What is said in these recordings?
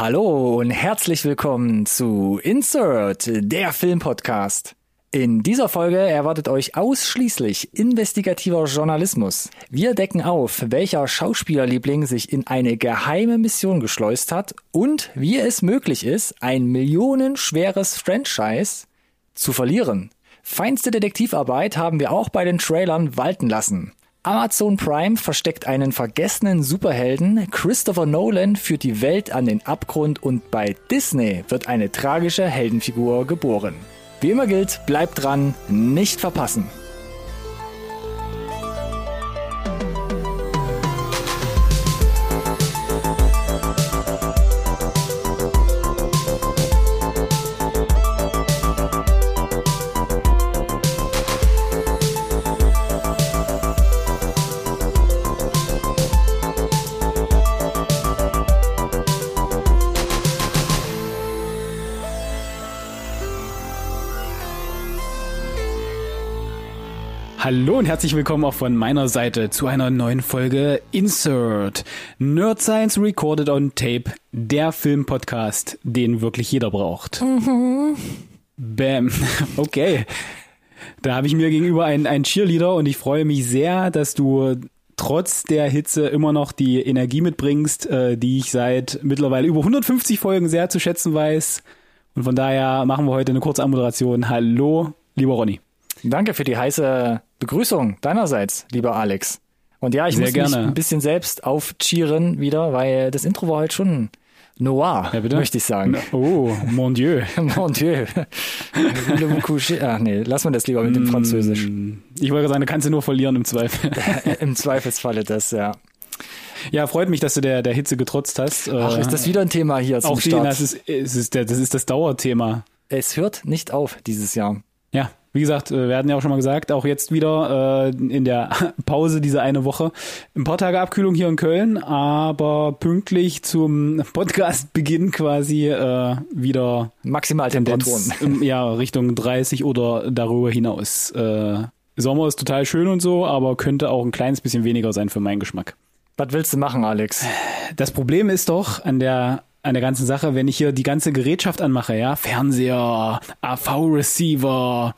Hallo und herzlich willkommen zu Insert, der Filmpodcast. In dieser Folge erwartet euch ausschließlich investigativer Journalismus. Wir decken auf, welcher Schauspielerliebling sich in eine geheime Mission geschleust hat und wie es möglich ist, ein millionenschweres Franchise zu verlieren. Feinste Detektivarbeit haben wir auch bei den Trailern walten lassen. Amazon Prime versteckt einen vergessenen Superhelden, Christopher Nolan führt die Welt an den Abgrund und bei Disney wird eine tragische Heldenfigur geboren. Wie immer gilt, bleibt dran, nicht verpassen. Hallo und herzlich willkommen auch von meiner Seite zu einer neuen Folge Insert. Nerd Science Recorded on Tape, der Filmpodcast, den wirklich jeder braucht. Mhm. Bam. Okay. Da habe ich mir gegenüber einen, einen Cheerleader und ich freue mich sehr, dass du trotz der Hitze immer noch die Energie mitbringst, äh, die ich seit mittlerweile über 150 Folgen sehr zu schätzen weiß. Und von daher machen wir heute eine kurze Anmoderation. Hallo, lieber Ronny. Danke für die heiße Begrüßung deinerseits, lieber Alex. Und ja, ich Sehr muss gerne. mich ein bisschen selbst aufcheeren wieder, weil das Intro war halt schon noir, ja, möchte ich sagen. Oh, mon Dieu. mon Dieu. Ach nee, lass mal das lieber mit dem mm, Französisch. Ich wollte sagen, du kannst du nur verlieren im Zweifel. Im Zweifelsfalle das, ja. Ja, freut mich, dass du der, der Hitze getrotzt hast. Ach, ist das wieder ein Thema hier zum Auch Start? Das ist, das, ist, das ist das Dauerthema. Es hört nicht auf dieses Jahr. Wie gesagt, äh, wir hatten ja auch schon mal gesagt, auch jetzt wieder äh, in der Pause diese eine Woche ein paar Tage Abkühlung hier in Köln, aber pünktlich zum Podcastbeginn quasi äh, wieder Maximaltemperaturen. Ja, Richtung 30 oder darüber hinaus. Äh, Sommer ist total schön und so, aber könnte auch ein kleines bisschen weniger sein für meinen Geschmack. Was willst du machen, Alex? Das Problem ist doch an der an der ganzen Sache, wenn ich hier die ganze Gerätschaft anmache, ja, Fernseher, AV-Receiver,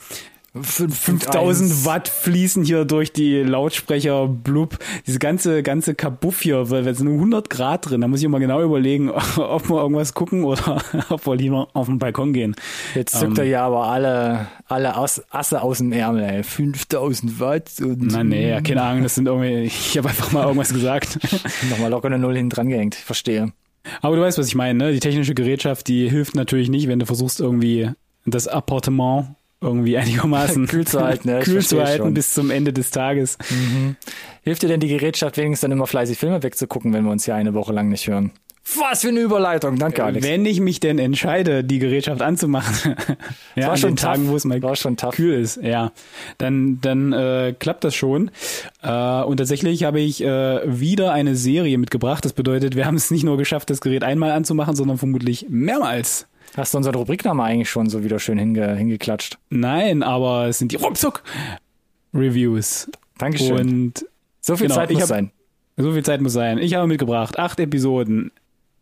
5000 Watt fließen hier durch die Lautsprecher, blub, diese ganze, ganze Kabuff hier, weil es nur 100 Grad drin, da muss ich immer genau überlegen, ob wir irgendwas gucken oder ob wir lieber auf den Balkon gehen. Jetzt zückt ähm, er ja aber alle, alle Ass, Asse aus dem Ärmel, ey. 5000 Watt und. Na, nee, ja, keine Ahnung, das sind irgendwie, ich habe einfach mal irgendwas gesagt. Nochmal locker eine Null hinten dran gehängt, verstehe. Aber du weißt, was ich meine, ne? Die technische Gerätschaft, die hilft natürlich nicht, wenn du versuchst irgendwie das Appartement irgendwie einigermaßen kühl zu halten, ja, kühl zu halten schon. bis zum Ende des Tages. Mhm. Hilft dir denn die Gerätschaft wenigstens dann immer fleißig Filme wegzugucken, wenn wir uns hier eine Woche lang nicht hören? Was für eine Überleitung, danke Alex. Wenn ich mich denn entscheide, die Gerätschaft anzumachen, ja, war an schon den Tagen, wo es mal war schon kühl ist, ja, dann dann äh, klappt das schon. Äh, und tatsächlich habe ich äh, wieder eine Serie mitgebracht. Das bedeutet, wir haben es nicht nur geschafft, das Gerät einmal anzumachen, sondern vermutlich mehrmals. Hast du unseren Rubrikname eigentlich schon so wieder schön hinge hingeklatscht? Nein, aber es sind die Ruckzuck Reviews. Dankeschön. Und so viel genau, Zeit muss hab, sein. So viel Zeit muss sein. Ich habe mitgebracht acht Episoden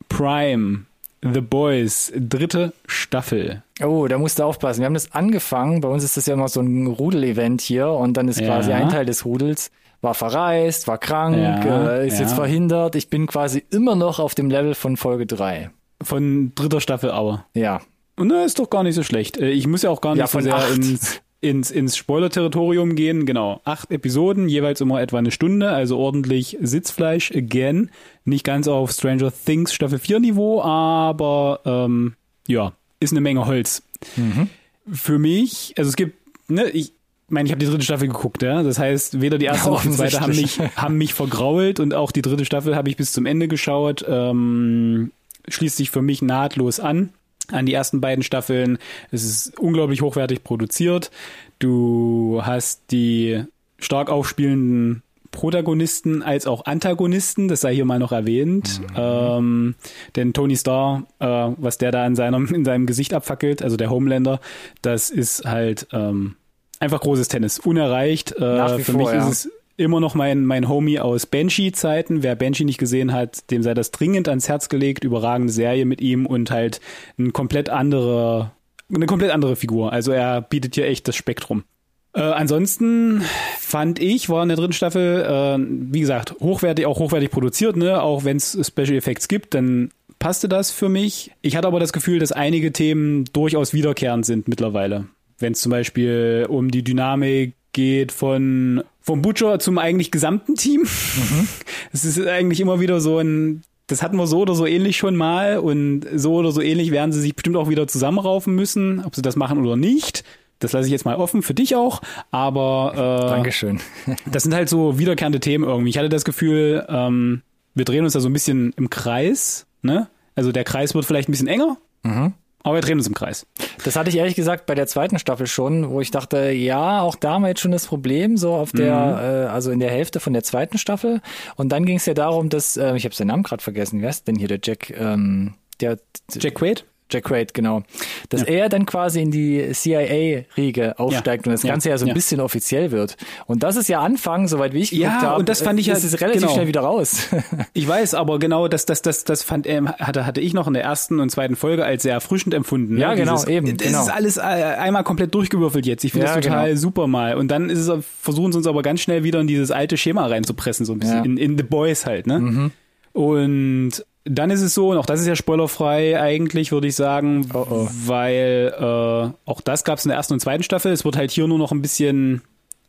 Prime, The Boys, dritte Staffel. Oh, da musst du aufpassen. Wir haben das angefangen. Bei uns ist das ja immer so ein Rudel-Event hier und dann ist ja. quasi ein Teil des Rudels war verreist, war krank, ja, äh, ist ja. jetzt verhindert. Ich bin quasi immer noch auf dem Level von Folge drei. Von dritter Staffel aber. Ja. Und na, ist doch gar nicht so schlecht. Äh, ich muss ja auch gar nicht ja, so sehr acht. ins ins, ins Spoiler-Territorium gehen. Genau, acht Episoden, jeweils immer etwa eine Stunde, also ordentlich Sitzfleisch again. Nicht ganz auf Stranger Things Staffel 4 Niveau, aber ähm, ja, ist eine Menge Holz. Mhm. Für mich, also es gibt, ne, ich meine, ich habe die dritte Staffel geguckt, ja. Das heißt, weder die erste ja, noch die zweite haben mich, haben mich vergrault und auch die dritte Staffel habe ich bis zum Ende geschaut. Ähm, schließt sich für mich nahtlos an an die ersten beiden Staffeln. Es ist unglaublich hochwertig produziert. Du hast die stark aufspielenden Protagonisten als auch Antagonisten, das sei hier mal noch erwähnt. Mhm. Ähm, denn Tony Starr, äh, was der da in seinem, in seinem Gesicht abfackelt, also der Homelander, das ist halt ähm, einfach großes Tennis. Unerreicht. Äh, für vor, mich ja. ist es immer noch mein, mein Homie aus Banshee-Zeiten. Wer Banshee nicht gesehen hat, dem sei das dringend ans Herz gelegt. Überragende Serie mit ihm und halt ein komplett andere, eine komplett andere Figur. Also er bietet hier echt das Spektrum. Äh, ansonsten fand ich, war in der dritten Staffel, äh, wie gesagt, hochwertig, auch hochwertig produziert, ne? Auch wenn es Special Effects gibt, dann passte das für mich. Ich hatte aber das Gefühl, dass einige Themen durchaus wiederkehrend sind mittlerweile. Wenn es zum Beispiel um die Dynamik geht von vom Butcher zum eigentlich gesamten Team. Mhm. Es ist eigentlich immer wieder so ein, das hatten wir so oder so ähnlich schon mal und so oder so ähnlich werden sie sich bestimmt auch wieder zusammenraufen müssen, ob sie das machen oder nicht. Das lasse ich jetzt mal offen für dich auch, aber äh, Dankeschön. das sind halt so wiederkehrende Themen irgendwie. Ich hatte das Gefühl, ähm, wir drehen uns da so ein bisschen im Kreis, ne? Also der Kreis wird vielleicht ein bisschen enger, mhm. Aber wir drehen uns im Kreis. Das hatte ich ehrlich gesagt bei der zweiten Staffel schon, wo ich dachte, ja, auch da haben wir jetzt schon das Problem, so auf der, mhm. äh, also in der Hälfte von der zweiten Staffel. Und dann ging es ja darum, dass, äh, ich habe seinen Namen gerade vergessen, wer ist denn hier der Jack? Ähm, der Jack Quaid? Jack Quaid, genau. Dass ja. er dann quasi in die CIA-Riege aufsteigt ja. und das Ganze ja, ja so ein bisschen offiziell wird. Und das ist ja Anfang, soweit wie ich geguckt habe. Ja, und das fand ich ja. Das ist relativ genau. schnell wieder raus. ich weiß, aber genau das, das, das, das fand, ähm, hatte, hatte ich noch in der ersten und zweiten Folge als sehr erfrischend empfunden. Ne? Ja, genau, Dieses, eben. Das genau. ist alles äh, einmal komplett durchgewürfelt jetzt. Ich finde das total genau. super mal. Und dann ist es, versuchen sie uns aber ganz schnell wieder in dieses alte Schema reinzupressen, so ein bisschen. In, in The Boys halt, ne? Mhm. Und dann ist es so, und auch das ist ja spoilerfrei eigentlich, würde ich sagen, oh oh. weil äh, auch das gab es in der ersten und zweiten Staffel. Es wird halt hier nur noch ein bisschen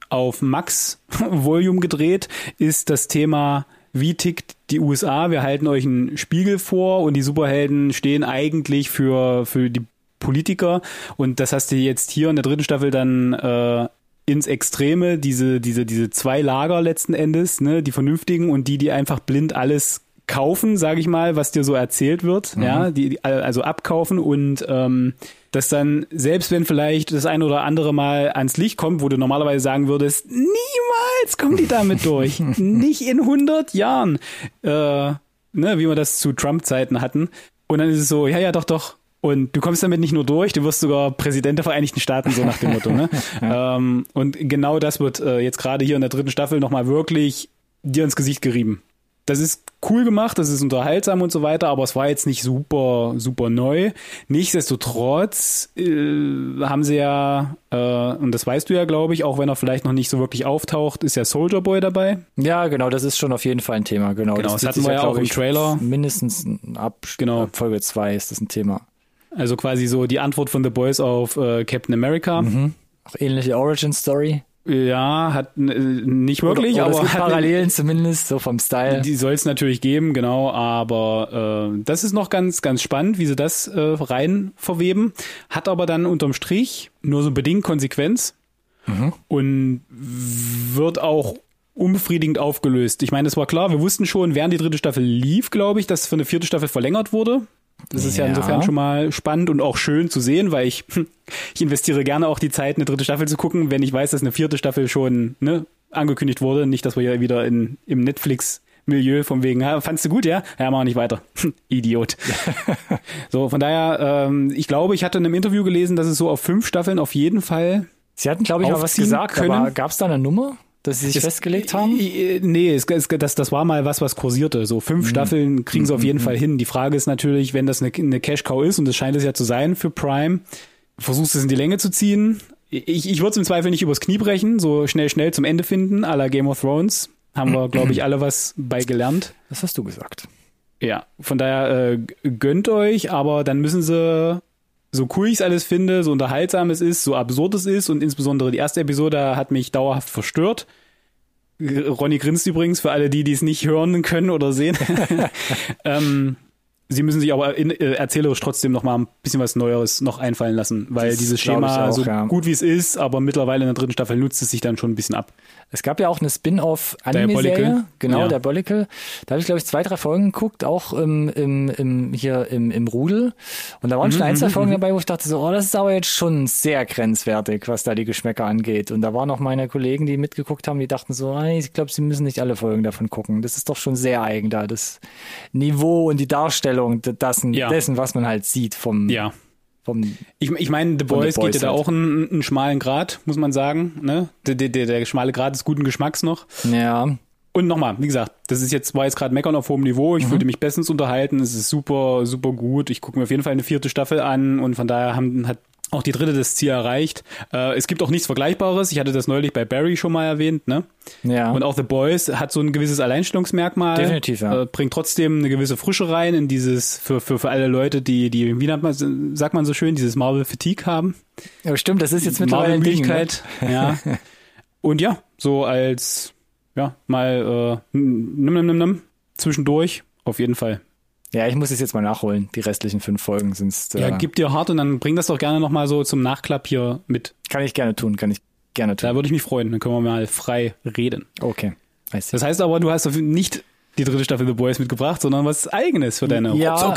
auf Max-Volume gedreht, ist das Thema, wie tickt die USA? Wir halten euch einen Spiegel vor und die Superhelden stehen eigentlich für, für die Politiker. Und das hast du jetzt hier in der dritten Staffel dann äh, ins Extreme, diese, diese, diese zwei Lager letzten Endes, ne, die Vernünftigen und die, die einfach blind alles kaufen, sage ich mal, was dir so erzählt wird, mhm. ja, die, die, also abkaufen und ähm, dass dann, selbst wenn vielleicht das ein oder andere Mal ans Licht kommt, wo du normalerweise sagen würdest, niemals kommen die damit durch. Nicht in 100 Jahren. Äh, ne, wie wir das zu Trump-Zeiten hatten. Und dann ist es so, ja, ja, doch, doch. Und du kommst damit nicht nur durch, du wirst sogar Präsident der Vereinigten Staaten, so nach dem Motto. Ne? ähm, und genau das wird äh, jetzt gerade hier in der dritten Staffel nochmal wirklich dir ins Gesicht gerieben das ist cool gemacht, das ist unterhaltsam und so weiter, aber es war jetzt nicht super, super neu. Nichtsdestotrotz äh, haben sie ja, äh, und das weißt du ja, glaube ich, auch wenn er vielleicht noch nicht so wirklich auftaucht, ist ja Soldier Boy dabei. Ja, genau, das ist schon auf jeden Fall ein Thema, genau. Genau, das, das hatten wir ja auch im Trailer. Mindestens ab, genau. ab Folge 2 ist das ein Thema. Also quasi so die Antwort von The Boys auf äh, Captain America. Mhm. Auch ähnliche Origin Story. Ja, hat äh, nicht wirklich, oder, oder aber hat Parallelen zumindest so vom Style. Die soll es natürlich geben, genau, aber äh, das ist noch ganz ganz spannend, wie sie das äh, rein verweben, hat aber dann unterm Strich nur so bedingt Konsequenz mhm. und wird auch unbefriedigend aufgelöst. Ich meine, es war klar, wir wussten schon, während die dritte Staffel lief, glaube ich, dass für eine vierte Staffel verlängert wurde. Das ist ja. ja insofern schon mal spannend und auch schön zu sehen, weil ich, ich investiere gerne auch die Zeit, eine dritte Staffel zu gucken, wenn ich weiß, dass eine vierte Staffel schon ne, angekündigt wurde. Nicht, dass wir ja wieder in, im Netflix Milieu vom wegen, ja, fandst du gut, ja? Ja, mach nicht weiter. Idiot. so, von daher, ähm, ich glaube, ich hatte in einem Interview gelesen, dass es so auf fünf Staffeln auf jeden Fall. Sie hatten, glaube ich, mal was gesagt, können. aber gab es da eine Nummer? Dass sie sich das, festgelegt haben? Nee, es, es, das, das war mal was, was kursierte. So fünf mhm. Staffeln kriegen sie auf jeden mhm. Fall hin. Die Frage ist natürlich, wenn das eine, eine Cash-Cow ist, und das scheint es ja zu sein für Prime, versuchst du es in die Länge zu ziehen. Ich, ich würde es im Zweifel nicht übers Knie brechen, so schnell, schnell zum Ende finden, à la Game of Thrones. Haben wir, glaube ich, alle was bei gelernt. Das hast du gesagt. Ja, von daher äh, gönnt euch, aber dann müssen sie so cool ich es alles finde, so unterhaltsam es ist, so absurd es ist und insbesondere die erste Episode hat mich dauerhaft verstört. Ronny grinst übrigens für alle die, die es nicht hören können oder sehen. ähm, sie müssen sich aber in, äh, erzählerisch trotzdem noch mal ein bisschen was Neues noch einfallen lassen, weil das dieses Schema auch, so ja. gut wie es ist, aber mittlerweile in der dritten Staffel nutzt es sich dann schon ein bisschen ab. Es gab ja auch eine Spin-off-Anime-Serie, genau, ja. der Bollicle. Da habe ich, glaube ich, zwei, drei Folgen geguckt, auch im, im, im, hier im, im Rudel. Und da waren mhm, schon ein, zwei mhm, Folgen mhm. dabei, wo ich dachte so, oh, das ist aber jetzt schon sehr grenzwertig, was da die Geschmäcker angeht. Und da waren auch meine Kollegen, die mitgeguckt haben, die dachten so, ich glaube, sie müssen nicht alle Folgen davon gucken. Das ist doch schon sehr eigen da, das Niveau und die Darstellung dessen, ja. dessen was man halt sieht vom ja Vom, ich ich meine, The Boys, The Boys geht ja da auch einen, einen schmalen Grad, muss man sagen. Ne? Der, der, der schmale Grad des guten Geschmacks noch. Ja. Und nochmal, wie gesagt, das ist jetzt, war jetzt gerade Meckern auf hohem Niveau. Ich mhm. würde mich bestens unterhalten. Es ist super, super gut. Ich gucke mir auf jeden Fall eine vierte Staffel an und von daher haben, hat auch die dritte das Ziel erreicht. Äh, es gibt auch nichts Vergleichbares. Ich hatte das neulich bei Barry schon mal erwähnt, ne? Ja. Und auch The Boys hat so ein gewisses Alleinstellungsmerkmal. Definitiv, ja. Äh, bringt trotzdem eine gewisse Frische rein in dieses, für, für, für alle Leute, die, die, wie nennt man, sagt man so schön, dieses Marvel Fatigue haben. Ja, stimmt, das ist jetzt mittlerweile eine Möglichkeit. Ne? Ja. Und ja, so als, ja, mal, äh, nimm, nimm, nimm, nimm, zwischendurch, auf jeden Fall. Ja, ich muss es jetzt mal nachholen. Die restlichen fünf Folgen sind's. Äh, ja, gib dir hart und dann bring das doch gerne nochmal so zum Nachklapp hier mit. Kann ich gerne tun, kann ich gerne tun. Da würde ich mich freuen, dann können wir mal frei reden. Okay. Das heißt aber, du hast nicht die dritte Staffel The Boys mitgebracht, sondern was eigenes für deine ja,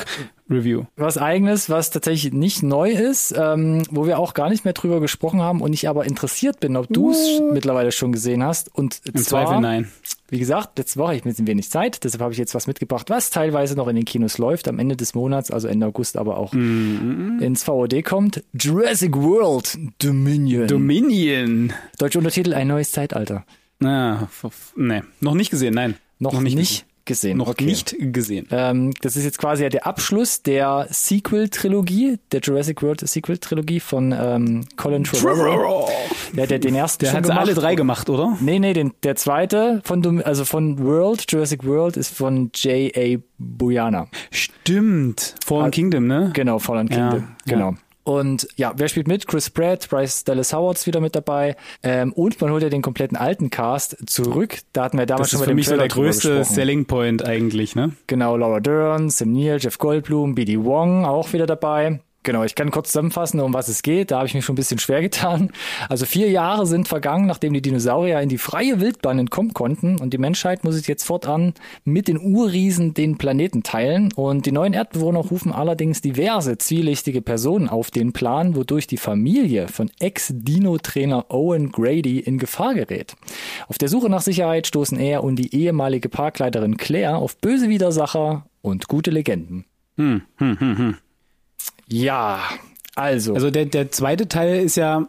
Review. Was eigenes, was tatsächlich nicht neu ist, ähm, wo wir auch gar nicht mehr drüber gesprochen haben und ich aber interessiert bin, ob du es mittlerweile schon gesehen hast. Und Im zwar, Zweifel nein. Wie gesagt, letzte Woche habe ich ein bisschen wenig Zeit, deshalb habe ich jetzt was mitgebracht, was teilweise noch in den Kinos läuft, am Ende des Monats, also Ende August, aber auch mm ins VOD kommt. Jurassic World Dominion. Dominion. Deutscher Untertitel, ein neues Zeitalter. Ah, nee, noch nicht gesehen, nein. Noch, noch nicht, nicht gesehen. Noch okay. nicht gesehen. Ähm, das ist jetzt quasi ja der Abschluss der Sequel-Trilogie, der Jurassic World Sequel-Trilogie von ähm, Colin Trevorrow. Der, der den ersten Der hat gemacht. alle drei gemacht, oder? Nee, nee, den, der zweite von, also von World, Jurassic World, ist von J.A. Buyana. Stimmt. Fallen also, Kingdom, ne? Genau, Fallen Kingdom. Ja, genau. Ja. Und ja, wer spielt mit? Chris Pratt, Bryce Dallas Howard ist wieder mit dabei. Ähm, und man holt ja den kompletten alten Cast zurück. Da hatten wir damals das schon bei dem Das ist für mich so der größte Selling Point eigentlich, ne? Genau, Laura Dern, Sam Neill, Jeff Goldblum, B.D. Wong auch wieder dabei. Genau, ich kann kurz zusammenfassen, um was es geht. Da habe ich mich schon ein bisschen schwer getan. Also vier Jahre sind vergangen, nachdem die Dinosaurier in die freie Wildbahn entkommen konnten und die Menschheit muss sich jetzt fortan mit den Urriesen den Planeten teilen. Und die neuen Erdbewohner rufen allerdings diverse zwielichtige Personen auf den Plan, wodurch die Familie von Ex-Dino-Trainer Owen Grady in Gefahr gerät. Auf der Suche nach Sicherheit stoßen er und die ehemalige Parkleiterin Claire auf böse Widersacher und gute Legenden. Hm, hm, hm, hm. Ja, also. Also der, der zweite Teil ist ja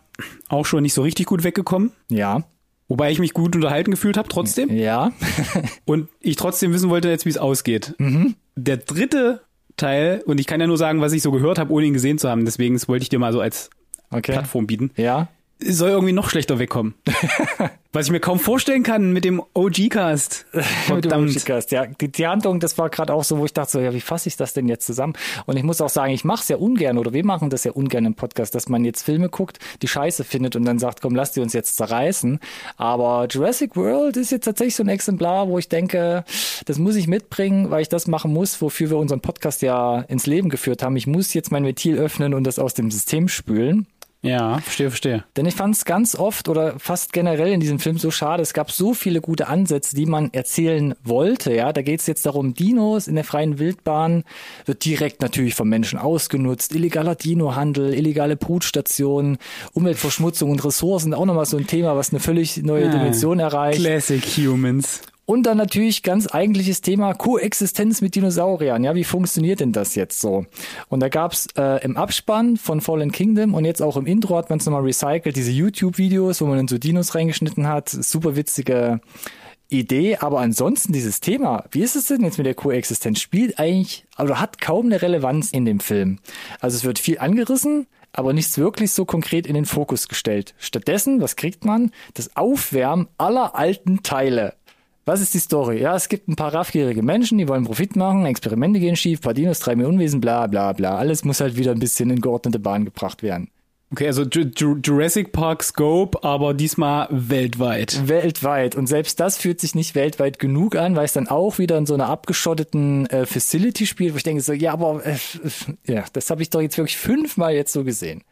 auch schon nicht so richtig gut weggekommen. Ja. Wobei ich mich gut unterhalten gefühlt habe trotzdem. Ja. und ich trotzdem wissen wollte jetzt, wie es ausgeht. Mhm. Der dritte Teil, und ich kann ja nur sagen, was ich so gehört habe, ohne ihn gesehen zu haben, deswegen wollte ich dir mal so als okay. Plattform bieten. Ja soll irgendwie noch schlechter wegkommen. Was ich mir kaum vorstellen kann mit dem OG-Cast. mit dem OG-Cast, ja. Die, die Handlung, das war gerade auch so, wo ich dachte so, ja, wie fasse ich das denn jetzt zusammen? Und ich muss auch sagen, ich mache es ja ungern oder wir machen das ja ungern im Podcast, dass man jetzt Filme guckt, die Scheiße findet und dann sagt, komm, lass die uns jetzt zerreißen. Aber Jurassic World ist jetzt tatsächlich so ein Exemplar, wo ich denke, das muss ich mitbringen, weil ich das machen muss, wofür wir unseren Podcast ja ins Leben geführt haben. Ich muss jetzt mein Ventil öffnen und das aus dem System spülen. Ja, verstehe, verstehe. Denn ich fand es ganz oft oder fast generell in diesem Film so schade. Es gab so viele gute Ansätze, die man erzählen wollte. Ja, da geht es jetzt darum, Dinos in der freien Wildbahn wird direkt natürlich vom Menschen ausgenutzt. Illegaler Dinohandel, illegale Brutstationen, Umweltverschmutzung und Ressourcen auch nochmal so ein Thema, was eine völlig neue Dimension erreicht. Classic Humans. Und dann natürlich ganz eigentliches Thema Koexistenz mit Dinosauriern. Ja, wie funktioniert denn das jetzt so? Und da gab's äh, im Abspann von Fallen Kingdom und jetzt auch im Intro hat man es nochmal recycelt, diese YouTube-Videos, wo man dann so Dinos reingeschnitten hat. Super witzige Idee, aber ansonsten dieses Thema, wie ist es denn jetzt mit der Koexistenz, spielt eigentlich, also hat kaum eine Relevanz in dem Film. Also es wird viel angerissen, aber nichts wirklich so konkret in den Fokus gestellt. Stattdessen, was kriegt man? Das Aufwärmen aller alten Teile. Was ist die Story? Ja, es gibt ein paar raffgierige Menschen, die wollen Profit machen, Experimente gehen schief, paar Dinos treiben ihr Unwesen, bla bla bla. Alles muss halt wieder ein bisschen in geordnete Bahn gebracht werden. Okay, also Jurassic Park Scope, aber diesmal weltweit. Weltweit. Und selbst das fühlt sich nicht weltweit genug an, weil es dann auch wieder in so einer abgeschotteten äh, Facility spielt, wo ich denke so, ja, aber äh, ja, das habe ich doch jetzt wirklich fünfmal jetzt so gesehen.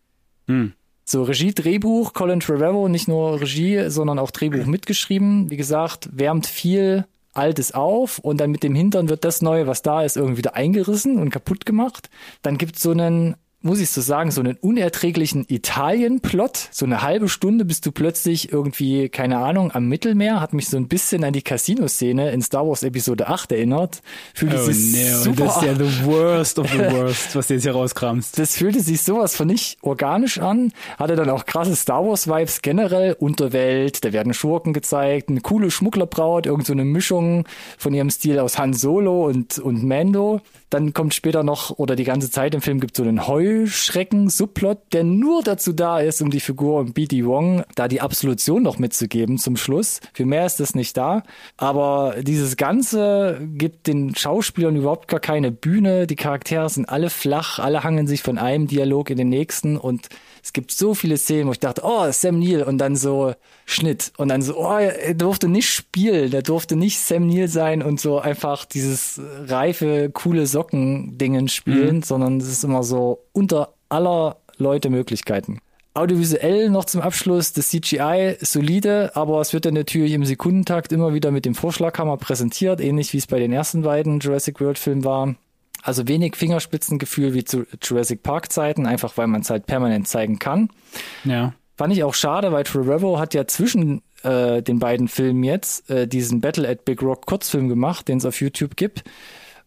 Hm. So, Regie, Drehbuch, Colin Trevorrow, nicht nur Regie, sondern auch Drehbuch mitgeschrieben. Wie gesagt, wärmt viel Altes auf und dann mit dem Hintern wird das Neue, was da ist, irgendwie wieder eingerissen und kaputt gemacht. Dann gibt's so einen muss ich so sagen, so einen unerträglichen Italien-Plot. So eine halbe Stunde bist du plötzlich irgendwie, keine Ahnung, am Mittelmeer. Hat mich so ein bisschen an die Casino-Szene in Star Wars Episode 8 erinnert. Fühlte oh, sich no, super, das ist ja the worst of the worst, was du jetzt hier rauskramst. Das fühlte sich sowas von nicht organisch an. Hatte dann auch krasse Star Wars-Vibes generell. Unterwelt, da werden Schurken gezeigt, eine coole Schmugglerbraut, irgend so eine Mischung von ihrem Stil aus Han Solo und, und Mando. Dann kommt später noch, oder die ganze Zeit im Film gibt so einen Heuschrecken-Subplot, der nur dazu da ist, um die Figur B.D. Wong da die Absolution noch mitzugeben zum Schluss. Für mehr ist das nicht da. Aber dieses Ganze gibt den Schauspielern überhaupt gar keine Bühne. Die Charaktere sind alle flach, alle hangen sich von einem Dialog in den nächsten und es gibt so viele Szenen, wo ich dachte, oh, Sam Neill und dann so Schnitt und dann so, oh, er durfte nicht spielen, der durfte nicht Sam Neill sein und so einfach dieses reife, coole Socken-Dingen spielen, mhm. sondern es ist immer so unter aller Leute Möglichkeiten. Audiovisuell noch zum Abschluss, das CGI solide, aber es wird dann natürlich im Sekundentakt immer wieder mit dem Vorschlaghammer präsentiert, ähnlich wie es bei den ersten beiden Jurassic World Filmen war. Also wenig Fingerspitzengefühl wie zu Jurassic Park Zeiten, einfach weil man es halt permanent zeigen kann. Ja. Fand ich auch schade, weil Trevorrow hat ja zwischen äh, den beiden Filmen jetzt äh, diesen Battle at Big Rock Kurzfilm gemacht, den es auf YouTube gibt.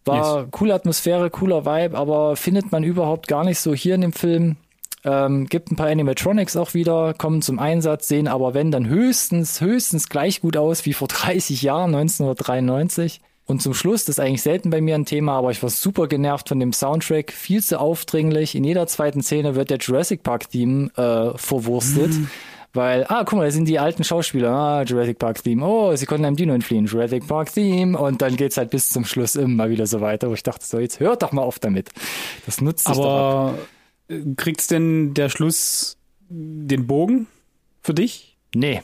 War yes. coole Atmosphäre, cooler Vibe, aber findet man überhaupt gar nicht so hier in dem Film. Ähm, gibt ein paar Animatronics auch wieder, kommen zum Einsatz, sehen aber wenn dann höchstens, höchstens gleich gut aus wie vor 30 Jahren, 1993. Und zum Schluss, das ist eigentlich selten bei mir ein Thema, aber ich war super genervt von dem Soundtrack, viel zu aufdringlich. In jeder zweiten Szene wird der Jurassic Park Theme äh, verwurstet. Mhm. Weil, ah, guck mal, da sind die alten Schauspieler, ah, Jurassic Park Theme, oh, sie konnten einem Dino entfliehen, Jurassic Park Theme, und dann geht's halt bis zum Schluss immer wieder so weiter, wo ich dachte, so, jetzt hört doch mal auf damit. Das nutzt sich Aber kriegt's denn der Schluss den Bogen für dich? Nee.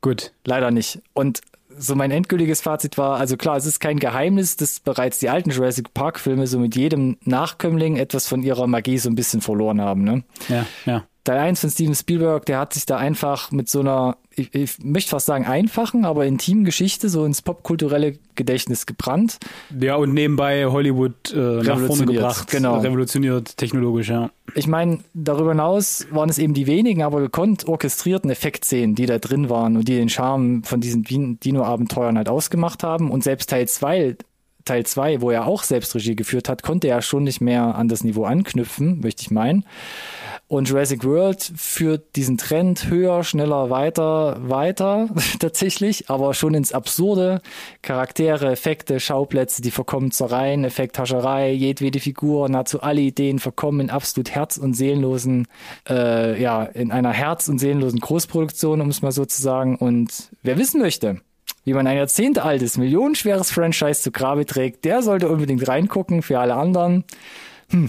Gut. Leider nicht. Und so mein endgültiges Fazit war, also klar, es ist kein Geheimnis, dass bereits die alten Jurassic Park Filme so mit jedem Nachkömmling etwas von ihrer Magie so ein bisschen verloren haben, ne? Ja, ja. Teil 1 von Steven Spielberg, der hat sich da einfach mit so einer, ich, ich möchte fast sagen einfachen, aber intimen Geschichte so ins popkulturelle Gedächtnis gebrannt. Ja, und nebenbei Hollywood äh, nach vorne gebracht, genau. revolutioniert technologisch, ja. Ich meine, darüber hinaus waren es eben die wenigen, aber gekonnt orchestrierten Effektszenen, die da drin waren und die den Charme von diesen Dino-Abenteuern halt ausgemacht haben. Und selbst Teil 2 Teil 2, wo er auch selbst Regie geführt hat, konnte er schon nicht mehr an das Niveau anknüpfen, möchte ich meinen. Und Jurassic World führt diesen Trend höher, schneller, weiter, weiter tatsächlich, aber schon ins Absurde. Charaktere, Effekte, Schauplätze, die verkommen zur reinen Effekthascherei, jedwede Figur, nahezu alle Ideen verkommen in absolut herz- und seelenlosen, äh, ja, in einer herz- und seelenlosen Großproduktion, um es mal so zu sagen. Und wer wissen möchte, wie man ein jahrzehntealtes, millionenschweres Franchise zu Grabe trägt, der sollte unbedingt reingucken. Für alle anderen, hm,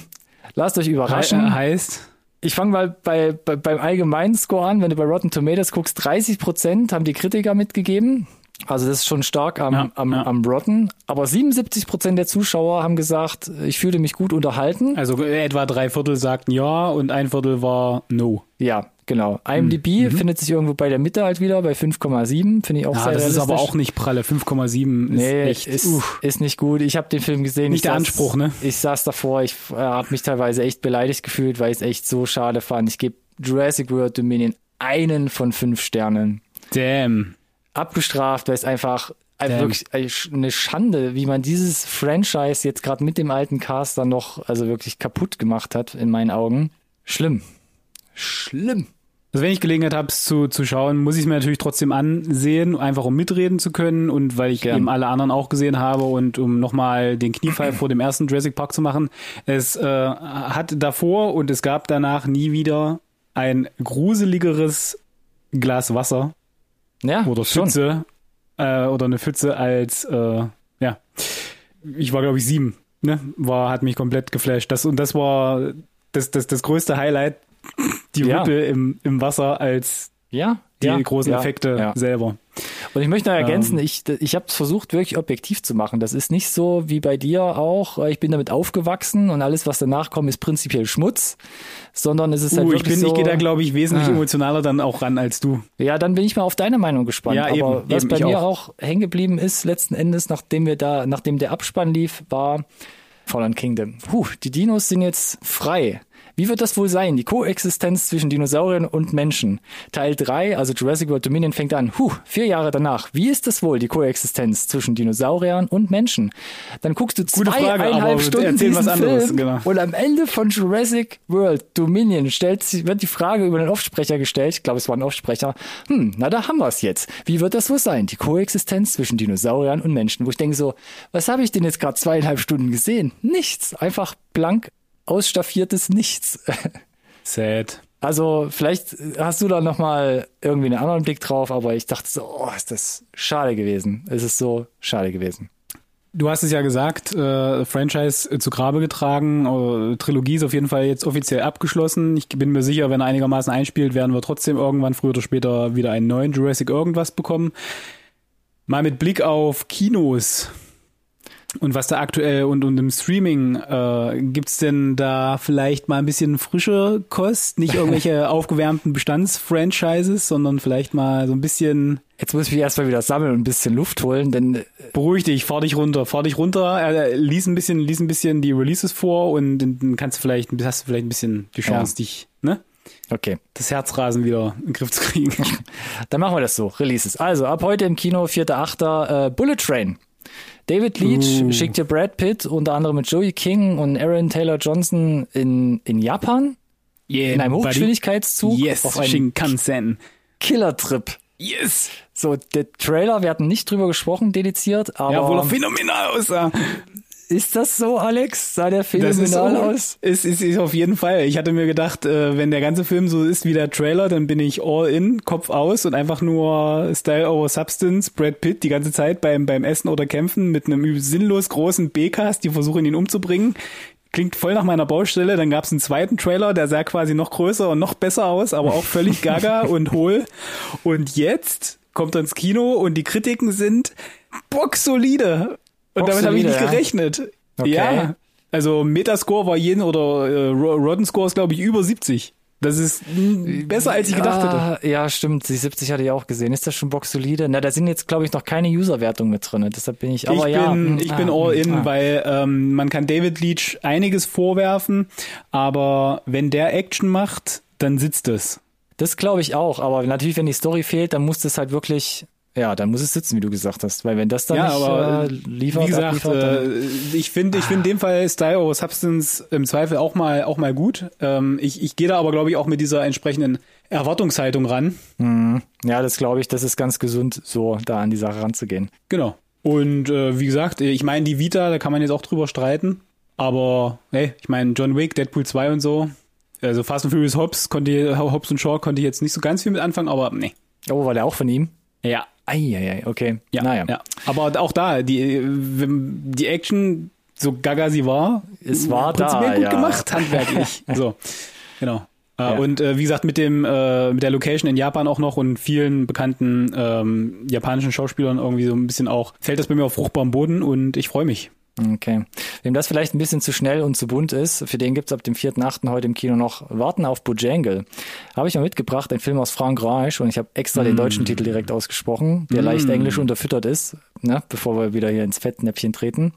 lasst euch überraschen. He heißt? Ich fange mal bei, bei, beim allgemeinen Score an. Wenn du bei Rotten Tomatoes guckst, 30 Prozent haben die Kritiker mitgegeben. Also das ist schon stark am, ja, am, ja. am Rotten. Aber 77 Prozent der Zuschauer haben gesagt, ich fühle mich gut unterhalten. Also etwa drei Viertel sagten ja und ein Viertel war no. Ja, genau. IMDb mhm. findet sich irgendwo bei der Mitte halt wieder, bei 5,7. Finde ich auch ja, sehr das ist aber auch nicht pralle. 5,7 ist nee, echt, ist, ist nicht gut. Ich habe den Film gesehen. Nicht der saß, Anspruch, ne? Ich saß davor, ich äh, habe mich teilweise echt beleidigt gefühlt, weil ich es echt so schade fand. Ich gebe Jurassic World Dominion einen von fünf Sternen. Damn. Abgestraft, weil es einfach also wirklich eine Schande, wie man dieses Franchise jetzt gerade mit dem alten Cast dann noch also wirklich kaputt gemacht hat, in meinen Augen. Schlimm. Schlimm. Also wenn ich Gelegenheit habe, es zu, zu schauen, muss ich es mir natürlich trotzdem ansehen, einfach um mitreden zu können und weil ich Gern. eben alle anderen auch gesehen habe und um nochmal den Kniefall vor dem ersten Jurassic Park zu machen. Es äh, hat davor und es gab danach nie wieder ein gruseligeres Glas Wasser ja, oder Pfütze äh, oder eine Pfütze als äh, ja. Ich war glaube ich sieben, ne? War hat mich komplett geflasht. Das und das war das das das größte Highlight die ja. Ripple im, im Wasser als ja, die ja, großen ja, Effekte selber. Und ich möchte noch ergänzen, ähm, ich, ich habe es versucht, wirklich objektiv zu machen. Das ist nicht so wie bei dir auch, ich bin damit aufgewachsen und alles, was danach kommt, ist prinzipiell Schmutz, sondern es ist halt uh, wirklich ich bin, so, ich gehe da, glaube ich, wesentlich ah. emotionaler dann auch ran als du. Ja, dann bin ich mal auf deine Meinung gespannt. Ja, Aber eben, was eben, bei mir auch, auch hängen geblieben ist, letzten Endes, nachdem wir da, nachdem der Abspann lief, war Fallen Kingdom. Puh, die Dinos sind jetzt frei Wie wird das wohl sein? Die Koexistenz zwischen Dinosauriern und Menschen. Teil 3, also Jurassic World Dominion, fängt an. Huh, vier Jahre danach. Wie ist das wohl, die Koexistenz zwischen Dinosauriern und Menschen? Dann guckst du zweieinhalb Stunden diesen anderes, Film genau. und am Ende von Jurassic World Dominion stellt, wird die Frage über den Offsprecher gestellt. Ich glaube, es war ein Offsprecher. Hm, na da haben wir es jetzt. Wie wird das wohl sein? Die Koexistenz zwischen Dinosauriern und Menschen. Wo ich denke so, was habe ich denn jetzt gerade zweieinhalb Stunden gesehen? Nichts. Einfach blank ausstaffiertes Nichts. Sad. Also vielleicht hast du da noch mal irgendwie einen anderen Blick drauf, aber ich dachte so, oh, ist das schade gewesen. Es ist so schade gewesen. Du hast es ja gesagt, äh, Franchise äh, zu Grabe getragen, äh, Trilogie ist auf jeden Fall jetzt offiziell abgeschlossen. Ich bin mir sicher, wenn er einigermaßen einspielt, werden wir trotzdem irgendwann früher oder später wieder einen neuen Jurassic irgendwas bekommen. Mal mit Blick auf Kinos. Und was da aktuell und, und im Streaming, äh, gibt's denn da vielleicht mal ein bisschen frische Kost? Nicht irgendwelche aufgewärmten Bestandsfranchises, sondern vielleicht mal so ein bisschen. Jetzt muss ich mich erstmal wieder sammeln und ein bisschen Luft holen, denn. Äh, Beruhig dich, fahr dich runter, fahr dich runter, äh, lies ein bisschen, lies ein bisschen die Releases vor und dann kannst du vielleicht, hast du vielleicht ein bisschen die Chance, ja. dich, ne? Okay. Das Herzrasen wieder in den Griff zu kriegen. Dann machen wir das so. Releases. Also, ab heute im Kino, 4.8. Äh, Bullet Train. David Leach uh. schickt ja Brad Pitt unter anderem mit Joey King und Aaron Taylor Johnson in, in Japan. Yeah, in einem Hochgeschwindigkeitszug. Yes, auf einen Shinkansen. Killer-Trip. Yes. So, der Trailer, wir hatten nicht drüber gesprochen, dediziert, aber. Ja, wohl er phänomenal aussah. Ist das so, Alex? Sah der phänomenal aus? Ist, ist, ist auf jeden Fall. Ich hatte mir gedacht, äh, wenn der ganze Film so ist wie der Trailer, dann bin ich all in, Kopf aus und einfach nur Style over Substance, Brad Pitt die ganze Zeit beim, beim Essen oder Kämpfen mit einem sinnlos großen B-Cast, die versuchen ihn umzubringen. Klingt voll nach meiner Baustelle. Dann gab es einen zweiten Trailer, der sah quasi noch größer und noch besser aus, aber auch völlig gaga und hohl. Und jetzt kommt er ins Kino und die Kritiken sind boxsolide. Und damit habe ich nicht gerechnet. Okay. Ja. Also Metascore war jeden oder äh, Rotten Score ist glaube ich über 70. Das ist besser als ich gedacht hätte. Ja, stimmt. Die 70 hatte ich auch gesehen. Ist das schon boxsolide? Na, da sind jetzt glaube ich noch keine User-Wertung mit drin. Deshalb bin ich. Aber ich ja, bin, ich ah, bin all in, ah. weil ähm, man kann David Leach einiges vorwerfen, aber wenn der Action macht, dann sitzt es. Das glaube ich auch. Aber natürlich, wenn die Story fehlt, dann muss das halt wirklich ja, dann muss es sitzen, wie du gesagt hast, weil wenn das dann ja, nicht aber, äh, liefert, wie gesagt, abliefert, äh, ich finde, ich finde in dem Fall Style over Substance im Zweifel auch mal auch mal gut. Ähm, ich ich gehe da aber glaube ich auch mit dieser entsprechenden Erwartungshaltung ran. Mhm. Ja, das glaube ich, das ist ganz gesund, so da an die Sache ranzugehen. Genau. Und äh, wie gesagt, ich meine die Vita, da kann man jetzt auch drüber streiten, aber hey, ich meine John Wick, Deadpool 2 und so. Also Fast and Furious Hobbs konnte Hobbs und Shaw konnte ich jetzt nicht so ganz viel mit anfangen, aber nee. Oh, war der auch von ihm? Ja, Eieiei, okay. Ja, naja. Ja. Aber auch da, die, die Action, so gaga sie war, es war da, gut ja. gemacht, handwerklich. so, genau. Äh, ja. Und äh, wie gesagt, mit dem äh, mit der Location in Japan auch noch und vielen bekannten ähm, japanischen Schauspielern irgendwie so ein bisschen auch, fällt das bei mir auf fruchtbarem Boden und ich freue mich. Okay. Wem das vielleicht ein bisschen zu schnell und zu bunt ist, für den gibt's ab dem 4.8. heute im Kino noch Warten auf Bojangle. Habe ich mal mitgebracht, ein Film aus Frankreich und ich habe extra mm. den deutschen Titel direkt ausgesprochen, der mm. leicht englisch unterfüttert ist, ne, bevor wir wieder hier ins Fettnäpfchen treten.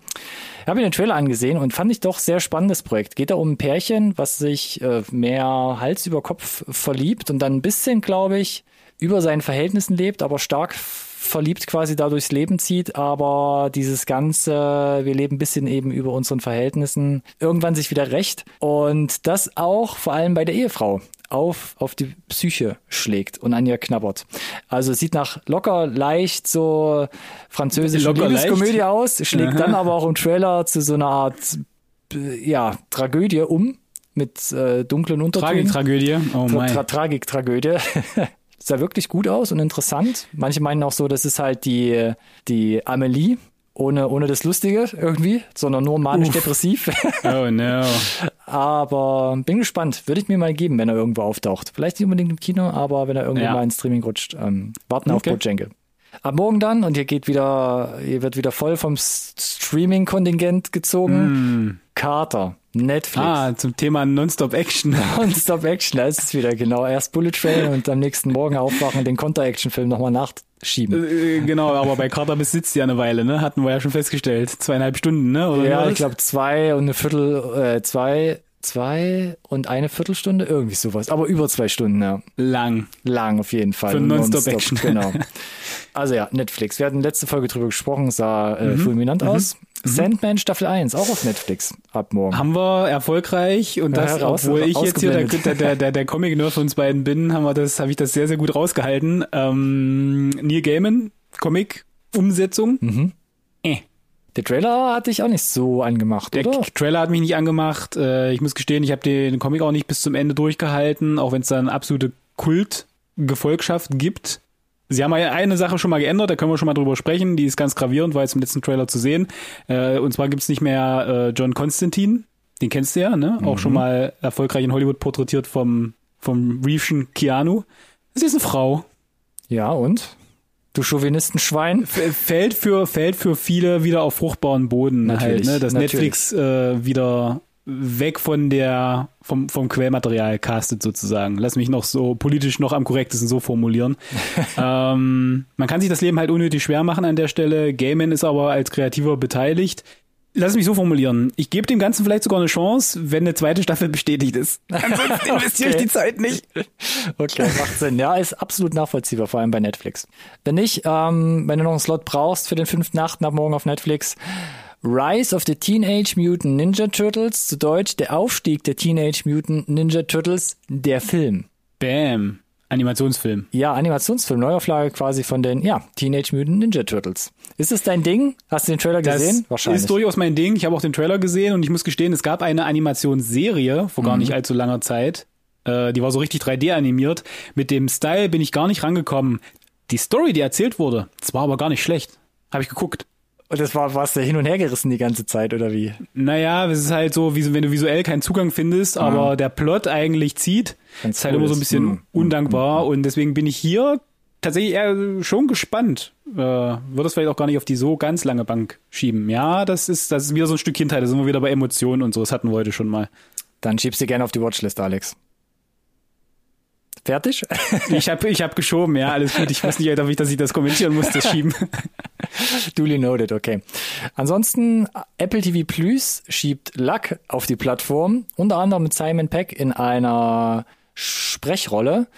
Ich habe mir den Trailer angesehen und fand ich doch sehr spannendes Projekt. Geht da um ein Pärchen, was sich äh, mehr Hals über Kopf verliebt und dann ein bisschen, glaube ich, über seinen Verhältnissen lebt, aber stark verliebt quasi da durchs Leben zieht, aber dieses ganze, wir leben ein bisschen eben über unseren Verhältnissen, irgendwann sich wieder recht und das auch vor allem bei der Ehefrau auf, auf die Psyche schlägt und an ihr knabbert. Also es sieht nach locker leicht so französische locker Liebeskomödie leicht. aus, schlägt Aha. dann aber auch im Trailer zu so einer Art ja, Tragödie um mit äh, dunklen Untertönen. Tragik-Tragödie. Oh mein. Tra Tragik-Tragödie. sah wirklich gut aus und interessant. Manche meinen auch so, das ist halt die, die Amelie, ohne, ohne das Lustige irgendwie, sondern nur manisch-depressiv. Oh no. aber bin gespannt. Würde ich mir mal geben, wenn er irgendwo auftaucht. Vielleicht nicht unbedingt im Kino, aber wenn er irgendwo ja. mal ins Streaming rutscht. Ähm, warten okay. auf Bojangles. Ab morgen dann, und hier geht wieder, hier wird wieder voll vom Streaming-Kontingent gezogen. Mm. Carter. Netflix. Ah, zum Thema Nonstop Action. Nonstop Action, da ist es wieder, genau. Erst Bullet Train und am nächsten Morgen aufwachen und den Konter-Action-Film nochmal nachschieben. Äh, genau, aber bei Carter besitzt ja eine Weile, ne? Hatten wir ja schon festgestellt. Zweieinhalb Stunden, ne? Oder ja, ich glaube zwei und eine Viertel, äh, zwei, zwei und eine Viertelstunde, irgendwie sowas. Aber über zwei Stunden, ja. Lang. Lang auf jeden Fall. Für Non-Stop-Action. Genau. Also ja, Netflix. Wir hatten letzte Folge drüber gesprochen, sah äh, mhm. fulminant mhm. aus. Mhm. Sandman Staffel 1, auch auf Netflix ab morgen. Haben wir erfolgreich und das, ja, obwohl ich jetzt hier der, der, der, der Comic-Nerd von uns beiden bin, haben wir das, habe ich das sehr, sehr gut rausgehalten. Ähm, Neil Gaiman, Comic-Umsetzung. Mhm. Der Trailer hat dich auch nicht so angemacht, Der oder? Trailer hat mich nicht angemacht. Äh, ich muss gestehen, ich habe den Comic auch nicht bis zum Ende durchgehalten, auch wenn es da eine absolute Kult-Gefolgschaft gibt. Sie haben eine Sache schon mal geändert, da können wir schon mal drüber sprechen. Die ist ganz gravierend, war jetzt im letzten Trailer zu sehen. Äh, und zwar gibt's nicht mehr äh, John Constantine, den kennst du ja, ne? Mhm. Auch schon mal erfolgreich in Hollywood porträtiert vom, vom Reefschen Keanu. Sie ist eine Frau. Ja, und? Du Chauvinistenschwein. Fällt für, fällt für viele wieder auf fruchtbaren Boden natürlich, halt, ne? Dass natürlich. Netflix äh, wieder weg von der vom vom Quellmaterial castet sozusagen. Lass mich noch so politisch noch am korrektesten so formulieren. ähm, man kann sich das Leben halt unnötig schwer machen an der Stelle. Gayman ist aber als Kreativer beteiligt. Lass mich so formulieren. Ich gebe dem Ganzen vielleicht sogar eine Chance, wenn eine zweite Staffel bestätigt ist. Ansonsten investiere okay. ich die Zeit nicht. Okay, macht Sinn. Ja, ist absolut nachvollziehbar, vor allem bei Netflix. Wenn nicht, ähm, wenn du noch einen Slot brauchst für den fünften, achten ab morgen auf Netflix, Rise of the Teenage Mutant Ninja Turtles, zu Deutsch der Aufstieg der Teenage Mutant Ninja Turtles, der Film. Bam. Animationsfilm. Ja, Animationsfilm, Neuauflage quasi von den, ja, Teenage Mutant Ninja Turtles. Ist es dein Ding? Hast du den Trailer gesehen? Das Wahrscheinlich. Ist durchaus mein Ding. Ich habe auch den Trailer gesehen und ich muss gestehen, es gab eine Animationsserie vor gar mhm. nicht allzu langer Zeit. Äh, die war so richtig 3D animiert. Mit dem Style bin ich gar nicht rangekommen. Die Story, die erzählt wurde, das war aber gar nicht schlecht. Habe ich geguckt. Und das war, warst du hin und her gerissen die ganze Zeit, oder wie? Naja, es ist halt so, wie wenn du visuell keinen Zugang findest, ah. aber der Plot eigentlich zieht. Ganz ist halt immer so ein bisschen mhm. undankbar mhm. und deswegen bin ich hier tatsächlich eher schon gespannt. Äh, würde es vielleicht auch gar nicht auf die so ganz lange Bank schieben. Ja, das ist, das ist wieder so ein Stück Kindheit, da sind wir wieder bei Emotionen und so, das hatten wir heute schon mal. Dann schiebst du gerne auf die Watchlist, Alex. Fertig? ich habe ich hab geschoben, ja, alles gut. Ich weiß nicht, ob ich, dass ich das kommentieren muss, das Schieben. Duly noted, okay. Ansonsten, Apple TV Plus schiebt Luck auf die Plattform, unter anderem mit Simon Peck in einer Sprechrolle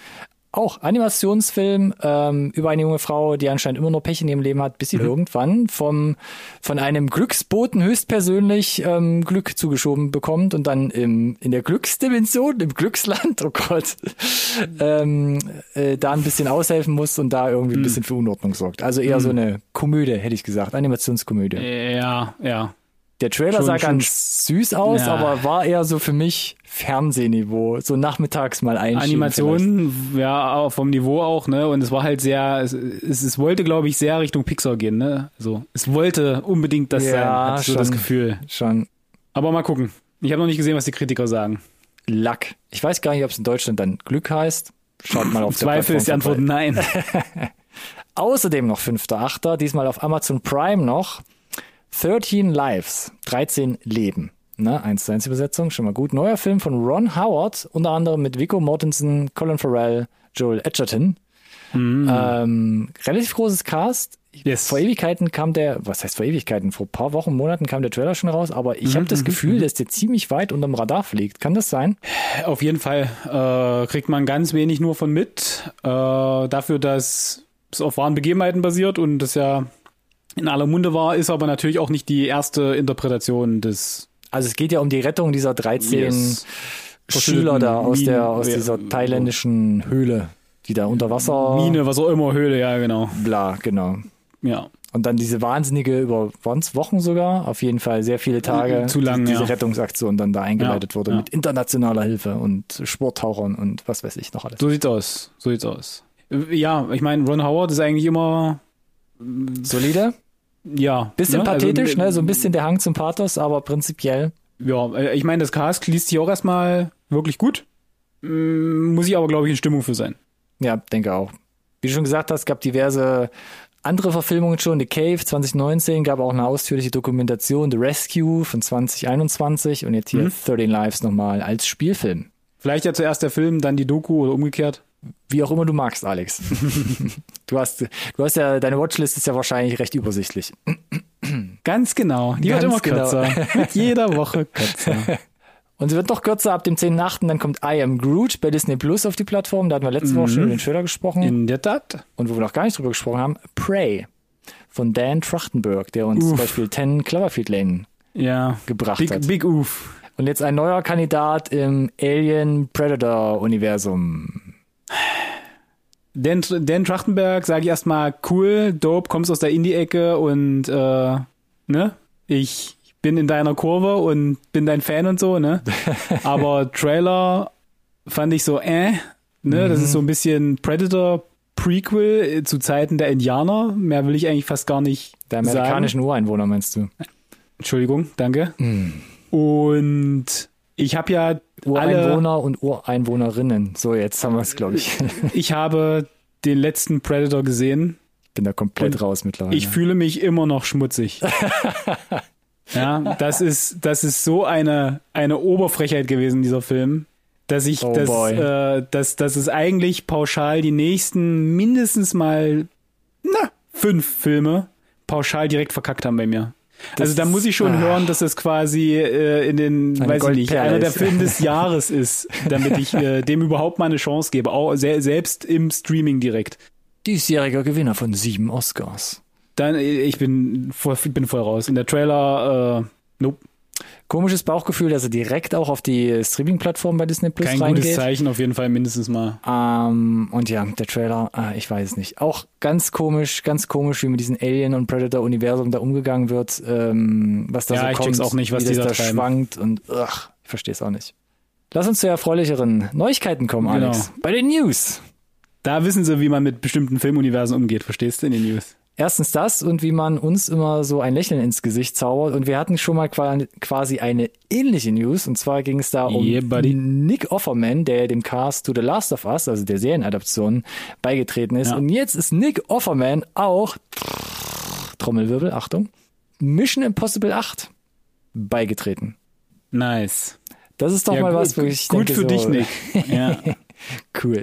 auch Animationsfilm ähm, über eine junge Frau, die anscheinend immer nur Pech in ihrem Leben hat, bis sie mhm. irgendwann vom von einem Glücksboten höchstpersönlich ähm, Glück zugeschoben bekommt und dann im in der Glücksdimension, im Glücksland, oh Gott, ähm, äh, da ein bisschen aushelfen muss und da irgendwie ein mhm. bisschen für Unordnung sorgt. Also eher mhm. so eine Komödie, hätte ich gesagt, Animationskomödie. Ja, ja. Der Trailer schon, sah schon ganz süß aus, ja. aber war eher so für mich Fernsehniveau, so nachmittags mal einschieben. Animation, vielleicht. ja, vom Niveau auch, ne? Und es war halt sehr, es, es, es wollte, glaube ich, sehr Richtung Pixar gehen, ne? So, es wollte unbedingt das ja, sein, hatte so das Gefühl. Schon. Aber mal gucken. Ich habe noch nicht gesehen, was die Kritiker sagen. Lack. Ich weiß gar nicht, ob es in Deutschland dann Glück heißt. Schaut mal auf Zweifel ist die Antwort nein. Außerdem noch 5.8., diesmal auf Amazon Prime noch. 13 Lives, 13 Leben. Ne, 1 zu 1 Übersetzung, schon mal gut. Neuer Film von Ron Howard, unter anderem mit Vico Mortensen, Colin Farrell, Joel Edgerton. Mm. Ähm, relativ großes Cast. Yes. Vor Ewigkeiten kam der, was heißt vor Ewigkeiten? Vor paar Wochen, Monaten kam der Trailer schon raus, aber ich mm habe das mhm, Gefühl, mhm. dass der ziemlich weit unterm Radar fliegt. Kann das sein? Auf jeden Fall äh, kriegt man ganz wenig nur von mit. Äh, dafür, dass es auf wahren Begebenheiten basiert und das ja in aller Munde war, ist aber natürlich auch nicht die erste Interpretation des. Also es geht ja um die Rettung dieser 13 yes. Schüler da aus Minen, der aus dieser thailändischen Höhle, die da unter Wasser. Mine, was auch immer, Höhle, ja, genau. Bla, genau. Ja. Und dann diese wahnsinnige, über Wochen sogar, auf jeden Fall sehr viele Tage, Zu lang, diese ja. Rettungsaktion dann da eingeleitet ja, wurde ja. mit internationaler Hilfe und Sporttauchern und was weiß ich noch alles. So sieht's aus, so sieht's aus. Ja, ich meine, Ron Howard ist eigentlich immer solide. Ja. Bisschen ne? Also, pathetisch, also, ne? So ein bisschen der Hang zum Pathos, aber prinzipiell. Ja, äh, ich meine, das Cast liest sich auch erstmal wirklich gut. Mm, muss ich aber, glaube ich, in Stimmung für sein. Ja, denke auch. Wie du schon gesagt hast, gab diverse andere Verfilmungen schon. The Cave 2019 gab auch eine ausführliche Dokumentation. The Rescue von 2021 und jetzt hier mhm. 13 Lives nochmal als Spielfilm. Vielleicht ja zuerst der Film, dann die Doku oder umgekehrt. Wie auch immer du magst, Alex. du hast, du hast ja, deine Watchlist ist ja wahrscheinlich recht übersichtlich. Ganz genau. Die Ganz wird immer genau. kürzer. Mit jeder Woche kürzer. Und sie wird noch kürzer ab dem 10.8. Dann kommt I Am Groot bei Disney Plus auf die Plattform. Da hatten wir letzte Woche schon über den Trailer gesprochen. In der Tat. Und wo wir noch gar nicht drüber gesprochen haben, Prey von Dan Trachtenberg, der uns Uff. zum Beispiel 10 Cloverfield Lane ja. gebracht Big, hat. Big Oof. Und jetzt ein neuer Kandidat im Alien Predator Universum. Dan, Dan Trachtenberg, sage ich erstmal, cool, dope, kommst aus der Indie-Ecke und äh, ne, ich bin in deiner Kurve und bin dein Fan und so, ne? Aber Trailer fand ich so, äh, ne? Mhm. Das ist mhm. so ein bisschen Predator Prequel zu Zeiten der Indianer. Mehr will ich eigentlich fast gar nicht Der amerikanischen sagen. Ureinwohner meinst du? Entschuldigung, danke. Mhm. Und ich habe ja Ureinwohner alle, und Ureinwohnerinnen. So, jetzt haben wir es, glaube ich. ich habe den letzten Predator gesehen. Bin da komplett raus mittlerweile. Ich fühle mich immer noch schmutzig. ja, das ist, das ist so eine, eine Oberfrechheit gewesen, dieser Film, dass ich, oh dass, äh, dass, dass es eigentlich pauschal die nächsten mindestens mal, na, fünf Filme pauschal direkt verkackt haben bei mir. Das also da muss ich schon ah. hören, dass es quasi äh, in den, weiß ich nicht, einer der Filme des Jahres ist, damit ich äh, dem überhaupt mal eine Chance gebe, auch se selbst im Streaming direkt. Diesjähriger Gewinner von sieben Oscars. Dann, äh, ich bin voll, bin voll raus. In der Trailer, äh, nope. Komisches Bauchgefühl, dass er direkt auch auf die Streaming-Plattform bei Disney Plus Kein reingeht. gutes Zeichen, auf jeden Fall mindestens mal. Ähm, und ja, der Trailer, äh, ich weiß es nicht. Auch ganz komisch, ganz komisch, wie mit diesem Alien- und Predator-Universum da umgegangen wird, ähm, was da ja, so ich kommt, check's auch nicht, was wie das da treiben. schwankt und ugh, ich verstehe es auch nicht. Lass uns zu erfreulicheren Neuigkeiten kommen, genau. Alex. Bei den News. Da wissen sie, wie man mit bestimmten Filmuniversen umgeht, verstehst du, in den News. Erstens das und wie man uns immer so ein Lächeln ins Gesicht zaubert. Und wir hatten schon mal quasi eine ähnliche News. Und zwar ging es da um yeah, Nick Offerman, der dem Cast to The Last of Us, also der Serienadaption, beigetreten ist. Ja. Und jetzt ist Nick Offerman auch, Trommelwirbel, Achtung, Mission Impossible 8 beigetreten. Nice. Das ist doch ja, mal was, wo ich Gut denke, für so, dich, Nick. Ja. cool.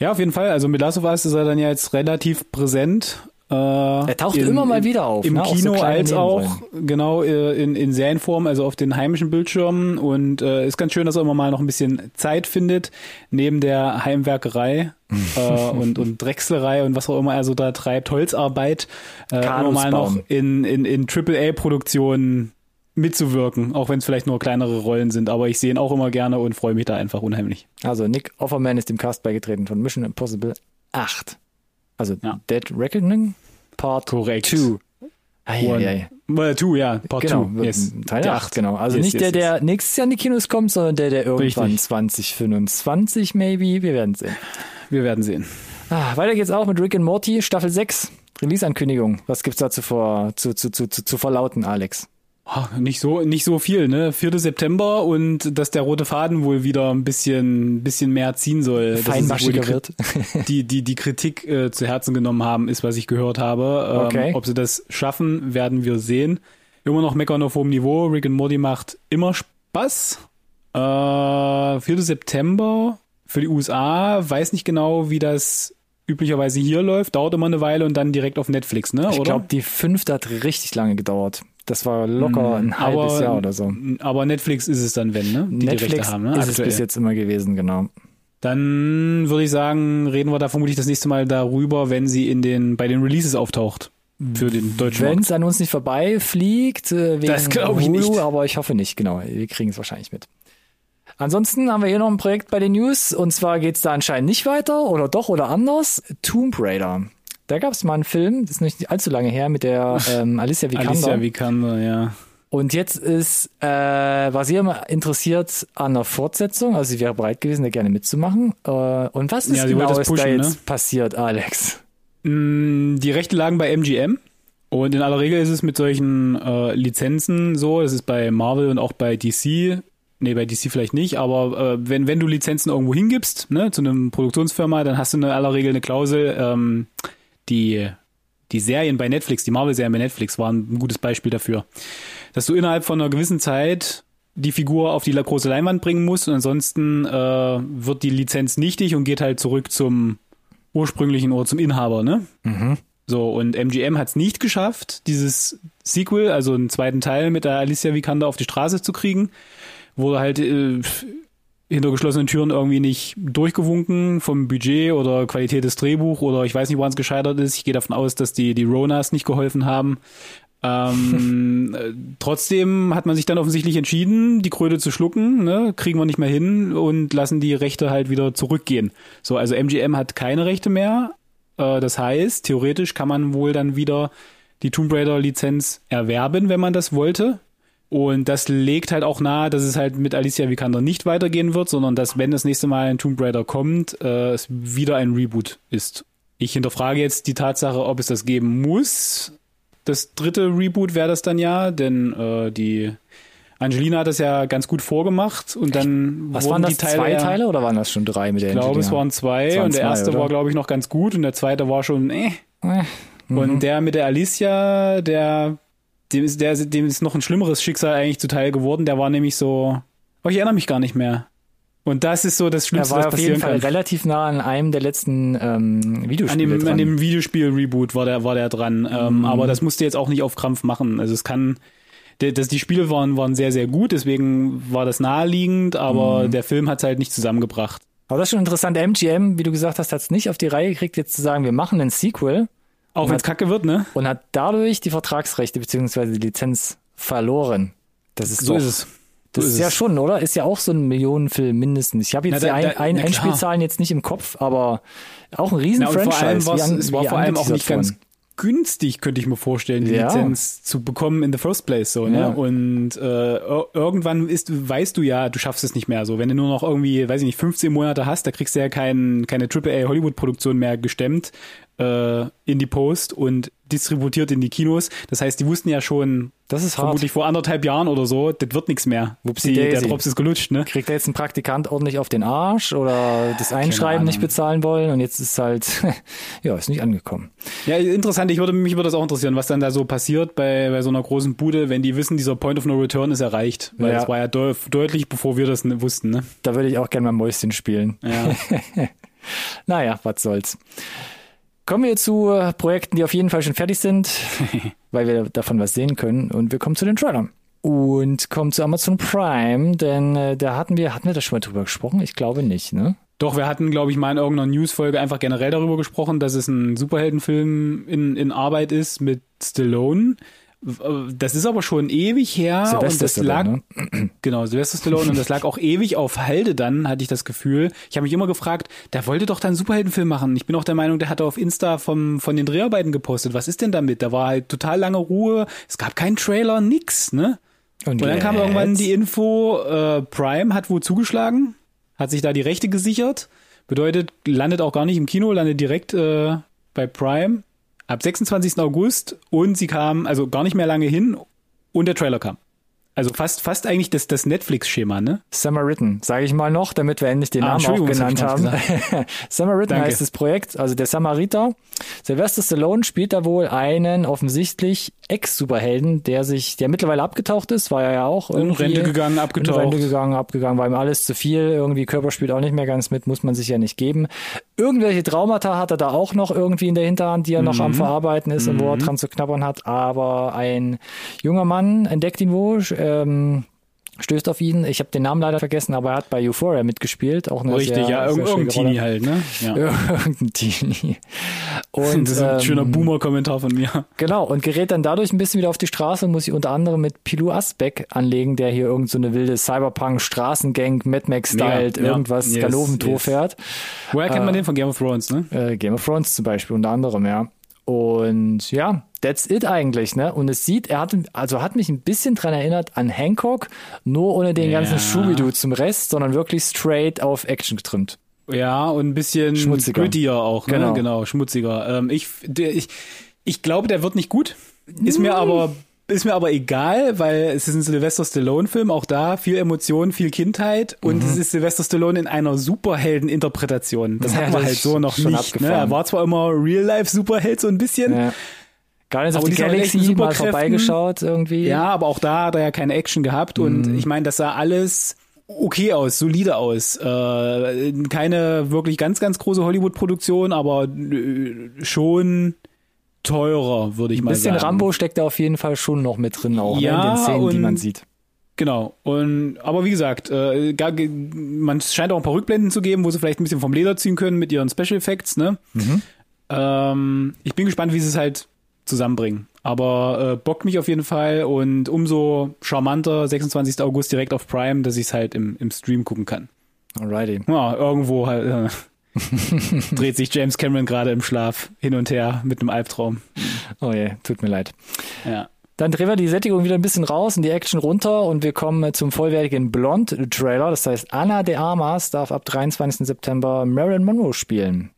Ja, auf jeden Fall. Also mit Last of Us ist er dann ja jetzt relativ präsent. Äh, er taucht in, immer mal wieder auf. Im ne? Kino auch so als auch, genau, äh, in, in Serienform, also auf den heimischen Bildschirmen. Und äh, ist ganz schön, dass er immer mal noch ein bisschen Zeit findet, neben der Heimwerkerei äh, und, und Drechslerei und was auch immer er so da treibt, Holzarbeit, äh, immer mal noch in, in, in AAA-Produktionen mitzuwirken, auch wenn es vielleicht nur kleinere Rollen sind, aber ich sehe ihn auch immer gerne und freue mich da einfach unheimlich. Also Nick Offerman ist dem Cast beigetreten von Mission Impossible 8. Also ja. Dead Reckoning Part 2. Eieiei. Well, two, ja, Part genau, two. Yes. Teil 8, genau. Also yes, nicht yes, der, der nächstes Jahr in die Kinos kommt, sondern der, der irgendwann Richtig. 2025 maybe. Wir werden sehen. Wir werden sehen. Ah, weiter geht's auch mit Rick and Morty, Staffel 6. Release-Ankündigung. Was gibt's da zu, vor, zu, zu, zu, zu, zu verlauten, Alex? Ach, nicht so, nicht so viel, ne? 4. September und dass der rote Faden wohl wieder ein bisschen, bisschen mehr ziehen soll. Feinmaschiger die, wird. die, die, die Kritik äh, zu Herzen genommen haben, ist, was ich gehört habe. Ähm, okay. Ob sie das schaffen, werden wir sehen. Immer noch meckern auf hohem Niveau. Rick and Morty macht immer Spaß. Äh, 4. September für die USA. Weiß nicht genau, wie das üblicherweise hier läuft. Dauert immer eine Weile und dann direkt auf Netflix, ne? Ich glaube, die fünfte hat richtig lange gedauert. Das war locker ein halbes aber, Jahr oder so. Aber Netflix ist es dann, wenn, ne? Die Netflix die Rechte haben, ne? ist es bis jetzt immer gewesen, genau. Dann würde ich sagen, reden wir da vermutlich das nächste Mal darüber, wenn sie in den, bei den Releases auftaucht. Für den deutschen Wenn es an uns nicht vorbeifliegt, äh, wegen das glaube ich Hulu, nicht. aber ich hoffe nicht, genau. Wir kriegen es wahrscheinlich mit. Ansonsten haben wir hier noch ein Projekt bei den News und zwar geht es da anscheinend nicht weiter oder doch oder anders. Tomb Raider. Da gab es mal einen Film, das ist nicht allzu lange her, mit der ähm, Alicia Vikander. Alicia Vikander, ja. Und jetzt ist, äh, war sie immer interessiert an der Fortsetzung, also sie wäre bereit gewesen, da gerne mitzumachen. Äh, und was ist ja, genau ist pushen, da jetzt ne? passiert, Alex? Mm, die Rechte lagen bei MGM. Und in aller Regel ist es mit solchen äh, Lizenzen so, das ist bei Marvel und auch bei DC, nee, bei DC vielleicht nicht, aber äh, wenn, wenn du Lizenzen irgendwo hingibst, ne, zu einem Produktionsfirma, dann hast du in aller Regel eine Klausel, ähm, die, die Serien bei Netflix, die Marvel-Serien bei Netflix waren ein gutes Beispiel dafür, dass du innerhalb von einer gewissen Zeit die Figur auf die große Leinwand bringen musst und ansonsten äh, wird die Lizenz nichtig und geht halt zurück zum ursprünglichen oder zum Inhaber, ne? Mhm. So, und MGM hat es nicht geschafft, dieses Sequel, also einen zweiten Teil mit der Alicia Vikander auf die Straße zu kriegen, wurde halt äh, hinter geschlossenen Türen irgendwie nicht durchgewunken vom Budget oder Qualität des Drehbuch oder ich weiß nicht, woran es gescheitert ist. Ich gehe davon aus, dass die, die Ronas nicht geholfen haben. Ähm, äh, trotzdem hat man sich dann offensichtlich entschieden, die Kröte zu schlucken, ne? kriegen wir nicht mehr hin und lassen die Rechte halt wieder zurückgehen. So, also MGM hat keine Rechte mehr. Äh, das heißt, theoretisch kann man wohl dann wieder die Tomb Raider Lizenz erwerben, wenn man das wollte. Und das legt halt auch nahe, dass es halt mit Alicia Vikander nicht weitergehen wird, sondern dass, wenn das nächste Mal ein Tomb Raider kommt, äh, es wieder ein Reboot ist. Ich hinterfrage jetzt die Tatsache, ob es das geben muss das dritte Reboot wäre das dann ja, denn äh, die Angelina hat das ja ganz gut vorgemacht und dann Was waren das, die Teile, zwei Teile oder waren das schon drei mit der Ich glaube, es waren zwei waren und der erste oder? war, glaube ich, noch ganz gut und der zweite war schon äh. äh mhm. Und der mit der Alicia, der dem ist, der, dem ist noch ein schlimmeres Schicksal eigentlich zuteil geworden. Der war nämlich so, oh, ich erinnere mich gar nicht mehr. Und das ist so das Schlimmste, was passieren kann. Er war auf jeden Fall relativ nah an einem der letzten ähm, Videospiele an dem, dran. An dem Videospiel-Reboot war der, war der dran. Ähm, mhm. Aber das musste jetzt auch nicht auf Krampf machen. Also es kann, das, die Spiele waren, waren sehr, sehr gut, deswegen war das naheliegend, aber mhm. der Film hat es halt nicht zusammengebracht. Aber das ist schon interessant. MGM, wie du gesagt hast, hat es nicht auf die Reihe gekriegt, jetzt zu sagen, wir machen einen Sequel. Auch wenn es kacke wird, ne? Und hat dadurch die Vertragsrechte beziehungsweise die Lizenz verloren. Das ist so doch, ist es. Das ist, ja schon, oder? Ist ja auch so ein Millionenfilm mindestens. Ich habe jetzt na, da, die ein, ein Einspielzahlen jetzt nicht im Kopf, aber auch ein riesen na, Franchise. Vor allem es war vor allem auch nicht ganz günstig, könnte ich mir vorstellen, die ja. Lizenz zu bekommen in the first place so, ne? Ja. Und äh, irgendwann ist, weißt du ja, du schaffst es nicht mehr so. Wenn du nur noch irgendwie, weiß ich nicht, 15 Monate hast, da kriegst du ja kein, keine AAA Hollywood-Produktion mehr gestemmt äh, in die Post und distributiert in die Kinos. Das heißt, die wussten ja schon, das ist vermutlich hart. vor anderthalb Jahren oder so, das wird nichts mehr. Wupsi, der Drops ist gelutscht, ne? Kriegt er jetzt ein Praktikant ordentlich auf den Arsch oder das Einschreiben nicht bezahlen wollen und jetzt ist halt, ja, ist nicht angekommen. Ja, interessant. Ich würde, mich würde das auch interessieren, was dann da so passiert bei, bei so einer großen Bude, wenn die wissen, dieser Point of No Return ist erreicht. Weil ja. das war ja de deutlich, bevor wir das wussten, ne? Da würde ich auch gerne mal Mäuschen spielen. Ja. naja, was soll's. Kommen wir zu Projekten, die auf jeden Fall schon fertig sind, weil wir davon was sehen können. Und wir kommen zu den Trailern. Und kommen zu Amazon Prime, denn äh, da hatten wir, hatten wir da schon mal drüber gesprochen? Ich glaube nicht, ne? Doch, wir hatten, glaube ich, mal in irgendeiner Newsfolge einfach generell darüber gesprochen, dass es ein Superheldenfilm in, in Arbeit ist mit Stallone. Das ist aber schon ewig her Sylvester und das Stallone, lag ne? genau Sylvester Stallone und das lag auch ewig auf Halde. Dann hatte ich das Gefühl. Ich habe mich immer gefragt, der wollte doch dann einen Superheldenfilm machen. Ich bin auch der Meinung, der hatte auf Insta vom von den Dreharbeiten gepostet. Was ist denn damit? Da war halt total lange Ruhe. Es gab keinen Trailer, nix, ne? Und, und dann kam irgendwann die Info, äh, Prime hat wohl zugeschlagen, hat sich da die Rechte gesichert. Bedeutet, landet auch gar nicht im Kino, landet direkt äh, bei Prime ab 26. August und sie kam also gar nicht mehr lange hin und der Trailer kam. Also fast, fast eigentlich das, das Netflix-Schema, ne? Samaritan, sage ich mal noch, damit wir endlich den ah, Namen auch genannt haben. Samaritan heißt das Projekt, also der Samariter. Sylvester Stallone spielt da wohl einen offensichtlich Ex-Superhelden, der sich, der mittlerweile abgetaucht ist, war er ja auch irgendwie. In Rente gegangen, abgetaucht. In Rente gegangen, abgegangen, war ihm alles zu viel. Irgendwie Körper spielt auch nicht mehr ganz mit, muss man sich ja nicht geben. Irgendwelche Traumata hat er da auch noch irgendwie in der Hinterhand, die er mhm. noch am mhm. Verarbeiten ist mhm. und wo er mhm. dran zu knabbern hat. Aber ein junger Mann entdeckt ihn wohl, ähm, stößt auf ihn. Ich habe den Namen leider vergessen, aber er hat bei Euphoria mitgespielt. Auch eine Richtig, sehr, ja, sehr irgendein Teenie halt, ne? Ja. Irgendein Teenie. Und, das ist ein ähm, schöner Boomer-Kommentar von mir. Genau, und gerät dann dadurch ein bisschen wieder auf die Straße und muss sich unter anderem mit Pilou Asbeck anlegen, der hier irgend so eine wilde Cyberpunk-Straßengang, Mad Max-styled, ja, irgendwas yes, Galoventor yes. fährt. Woher kennt man äh, den von Game of Thrones, ne? Äh, Game of Thrones zum Beispiel, unter anderem, ja. Und ja, that's it eigentlich, ne? Und es sieht, er hat, also hat mich ein bisschen dran erinnert an Hancock, nur ohne den ja. ganzen Scooby-Doo zum Rest, sondern wirklich straight auf Action getrimmt. Ja, und ein bisschen schmutziger grittier auch, ne? Genau, genau schmutziger. Ähm, ich, der, ich, ich glaube, der wird nicht gut. Ist mir aber ist mir aber egal, weil es ist ein Sylvester Stallone-Film, auch da viel Emotion, viel Kindheit und mhm. es ist Sylvester Stallone in einer Superhelden-Interpretation. Das ja, hat man halt so noch nicht. Ne? Er war zwar immer Real-Life-Superheld so ein bisschen. Ja. Guardians of the Galaxy mal vorbeigeschaut irgendwie. Ja, aber auch da hat er ja keine Action gehabt mhm. und ich meine, das sah alles okay aus, solide aus. Äh, keine wirklich ganz, ganz große Hollywood-Produktion, aber äh, schon teurer, würde ich mal sagen. Ein bisschen Rambo steckt da auf jeden Fall schon noch mit drin, auch ja, ne, in den Szenen, die man sieht. Genau. Und aber wie gesagt, äh, gar, man scheint auch ein paar Rückblenden zu geben, wo sie vielleicht ein bisschen vom Leder ziehen können mit ihren Special Effects. Ne? Mhm. Ähm, ich bin gespannt, wie sie es halt zusammenbringen. Aber äh, bockt mich auf jeden Fall und umso charmanter 26. August direkt auf Prime, dass ich es halt im, im Stream gucken kann. Alrighty. Ja, irgendwo halt. Äh, dreht sich James Cameron gerade im Schlaf hin und her mit einem Albtraum. Oh je, tut mir leid. Ja. Dann drehen wir die Sättigung wieder ein bisschen raus und die Action runter und wir kommen zum vollwertigen Blond-Trailer. Das heißt, Anna de Armas darf ab 23. September Marilyn Monroe spielen.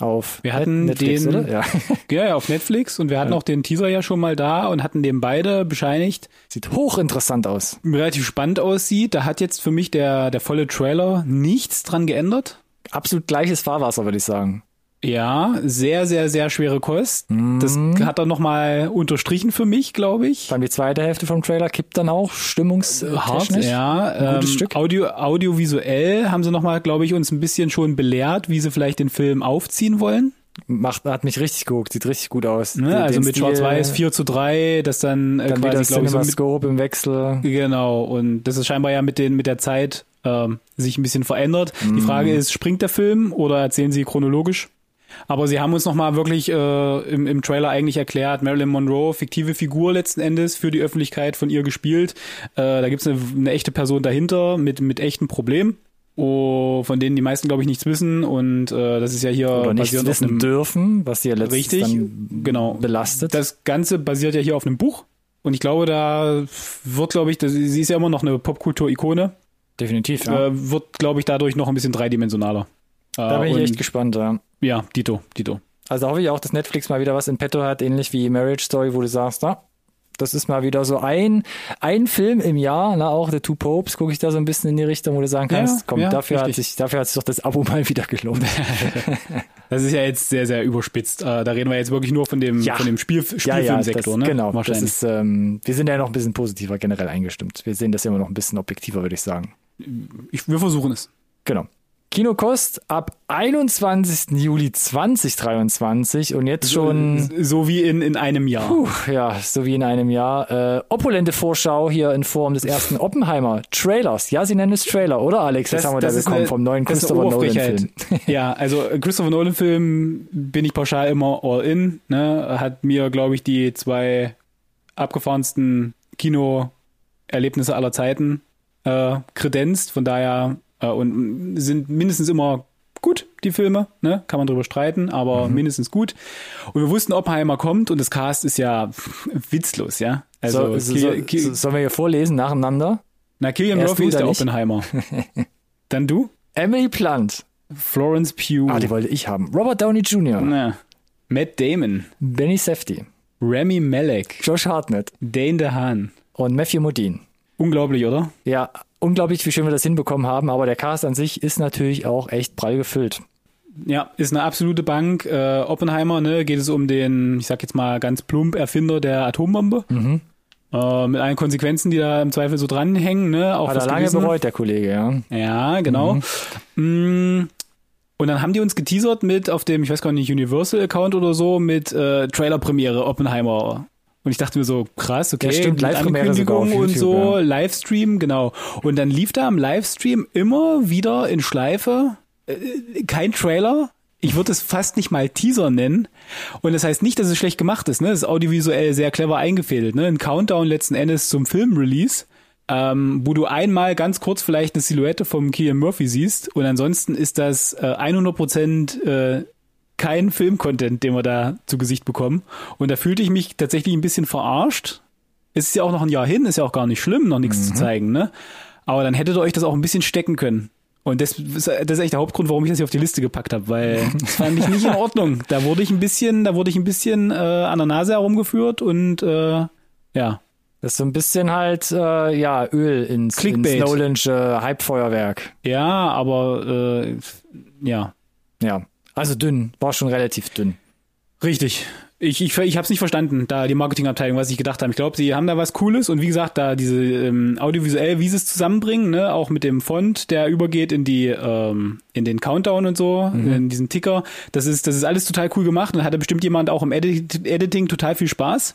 Auf wir hatten Netflix, den, oder? Ja. ja, auf Netflix und wir hatten ja. auch den Teaser ja schon mal da und hatten dem beide bescheinigt. Sieht hochinteressant aus. Relativ spannend aussieht. Da hat jetzt für mich der, der volle Trailer nichts dran geändert. Absolut gleiches Fahrwasser, würde ich sagen. Ja, sehr, sehr, sehr schwere Kost. Mhm. Das hat er nochmal unterstrichen für mich, glaube ich. Dann die zweite Hälfte vom Trailer kippt dann auch stimmungshart. Ja, ein gutes ähm, Stück. Audio, audiovisuell haben sie nochmal, glaube ich, uns ein bisschen schon belehrt, wie sie vielleicht den Film aufziehen wollen. Macht, hat mich richtig geguckt, sieht richtig gut aus. Ne, also mit Schwarz-Weiß 4 zu 3, das dann, äh, dann quasi, glaube ich, so mit, im Wechsel. Genau, und das ist scheinbar ja mit den, mit der Zeit ähm, sich ein bisschen verändert. Mm. Die mhm. Frage ist, springt der Film oder erzählen sie chronologisch? Aber sie haben uns nochmal wirklich äh, im, im Trailer eigentlich erklärt, Marilyn Monroe, fiktive Figur letzten Endes für die Öffentlichkeit von ihr gespielt. Äh, da gibt's eine, eine echte Person dahinter mit, mit echten Problemen. Oh, von denen die meisten, glaube ich, nichts wissen. Und äh, das ist ja hier Oder nicht wissen einem, dürfen, was sie ja letztens richtig, genau. belastet. Das Ganze basiert ja hier auf einem Buch. Und ich glaube, da wird, glaube ich, das, sie ist ja immer noch eine Popkultur-Ikone. Definitiv, ja. Äh, wird, glaube ich, dadurch noch ein bisschen dreidimensionaler. Da bin ich echt gespannt, ja. Ja, Dito, Dito. Also hoffe ich auch, dass Netflix mal wieder was in petto hat, ähnlich wie Marriage Story, wo du sagst, na, das ist mal wieder so ein, ein Film im Jahr, na, auch The Two Popes, gucke ich da so ein bisschen in die Richtung, wo du sagen kannst, ja, komm, ja, dafür hat sich, dafür hat sich doch das Abo mal wieder gelohnt. das ist ja jetzt sehr, sehr überspitzt. Äh, da reden wir jetzt wirklich nur von dem, ja. von dem Spiel, Spielfilmsektor, ja, ne? Genau, das ist, ähm, wir sind ja noch ein bisschen positiver generell eingestimmt. Wir sehen das immer noch ein bisschen objektiver, würde ich sagen. Ich, wir versuchen es. Genau. Kinokost ab 21. Juli 2023 und jetzt schon. So, so wie in, in einem Jahr. Puh, ja, so wie in einem Jahr. Äh, opulente Vorschau hier in Form des ersten Oppenheimer Trailers. Ja, sie nennen es Trailer, oder Alex? Das, das haben wir da bekommen eine, vom neuen Christopher Nolan-Film. ja, also Christopher Nolan-Film bin ich pauschal immer all in. Ne? Hat mir, glaube ich, die zwei abgefahrensten Kinoerlebnisse aller Zeiten äh, kredenzt. Von daher äh, und sind mindestens immer gut, die Filme, ne? Kann man drüber streiten, aber mhm. mindestens gut. Und wir wussten, Oppenheimer kommt und das Cast ist ja witzlos, ja. Also so, so, so, sollen wir hier vorlesen nacheinander? Na, Killian Murphy ist der nicht? Oppenheimer. Dann du? Emily Plant. Florence Pugh. Ah, die wollte ich haben. Robert Downey Jr. Na. Matt Damon. Benny Safdie. Remy Malek. Josh Hartnett. Dane DeHaan. Und Matthew Modine. Unglaublich, oder? Ja, unglaublich, wie schön wir das hinbekommen haben, aber der Cast an sich ist natürlich auch echt prall gefüllt. Ja, ist eine absolute Bank. Äh, Oppenheimer, ne, geht es um den, ich sag jetzt mal ganz plump, Erfinder der Atombombe. Mhm. Äh, mit allen Konsequenzen, die da im Zweifel so dranhängen, ne? Auch Hat er lange Gewissen. bereut, der Kollege, ja. Ja, genau. Mhm. Mm. Und dann haben die uns geteasert mit auf dem, ich weiß gar nicht, Universal-Account oder so, mit äh, Trailer-Premiere Oppenheimer und ich dachte mir so, krass, okay, ja, stimmt, mit Ankündigung YouTube, und so, ja. Livestream, genau. Und dann lief da am Livestream immer wieder in Schleife äh, kein Trailer. Ich würde es fast nicht mal Teaser nennen. Und das heißt nicht, dass es schlecht gemacht ist. Ne? Das ist audiovisuell sehr clever eingefädelt. Ne? Ein Countdown letzten Endes zum Filmrelease. Ähm, wo du einmal ganz kurz vielleicht eine Silhouette vom Killian Murphy siehst und ansonsten ist das äh, 100% äh, kein Filmcontent, den wir da zu Gesicht bekommen. Und da fühlte ich mich tatsächlich ein bisschen verarscht. Es ist ja auch noch ein Jahr hin, ist ja auch gar nicht schlimm, noch nichts mhm. zu zeigen, ne? Aber dann hättet ihr euch das auch ein bisschen stecken können. Und das, das ist echt der Hauptgrund, warum ich das hier auf die Liste gepackt habe, weil das fand ich nicht in Ordnung. Da wurde ich ein bisschen, da wurde ich ein bisschen äh, an der Nase herumgeführt und äh, ja. Das ist so ein bisschen halt äh, ja Öl ins, ins Nolansche Hype-Feuerwerk. Ja, aber äh, ja. Ja. Also dünn, war schon relativ dünn. Richtig. Ich, ich, ich habe es nicht verstanden, da die Marketingabteilung, was ich gedacht habe. Ich glaube, sie haben da was Cooles und wie gesagt, da diese ähm, audiovisuell, wie sie es zusammenbringen, ne, auch mit dem Font, der übergeht in die ähm, in den Countdown und so, mhm. in diesen Ticker. Das ist das ist alles total cool gemacht und hatte bestimmt jemand auch im Edit Editing total viel Spaß.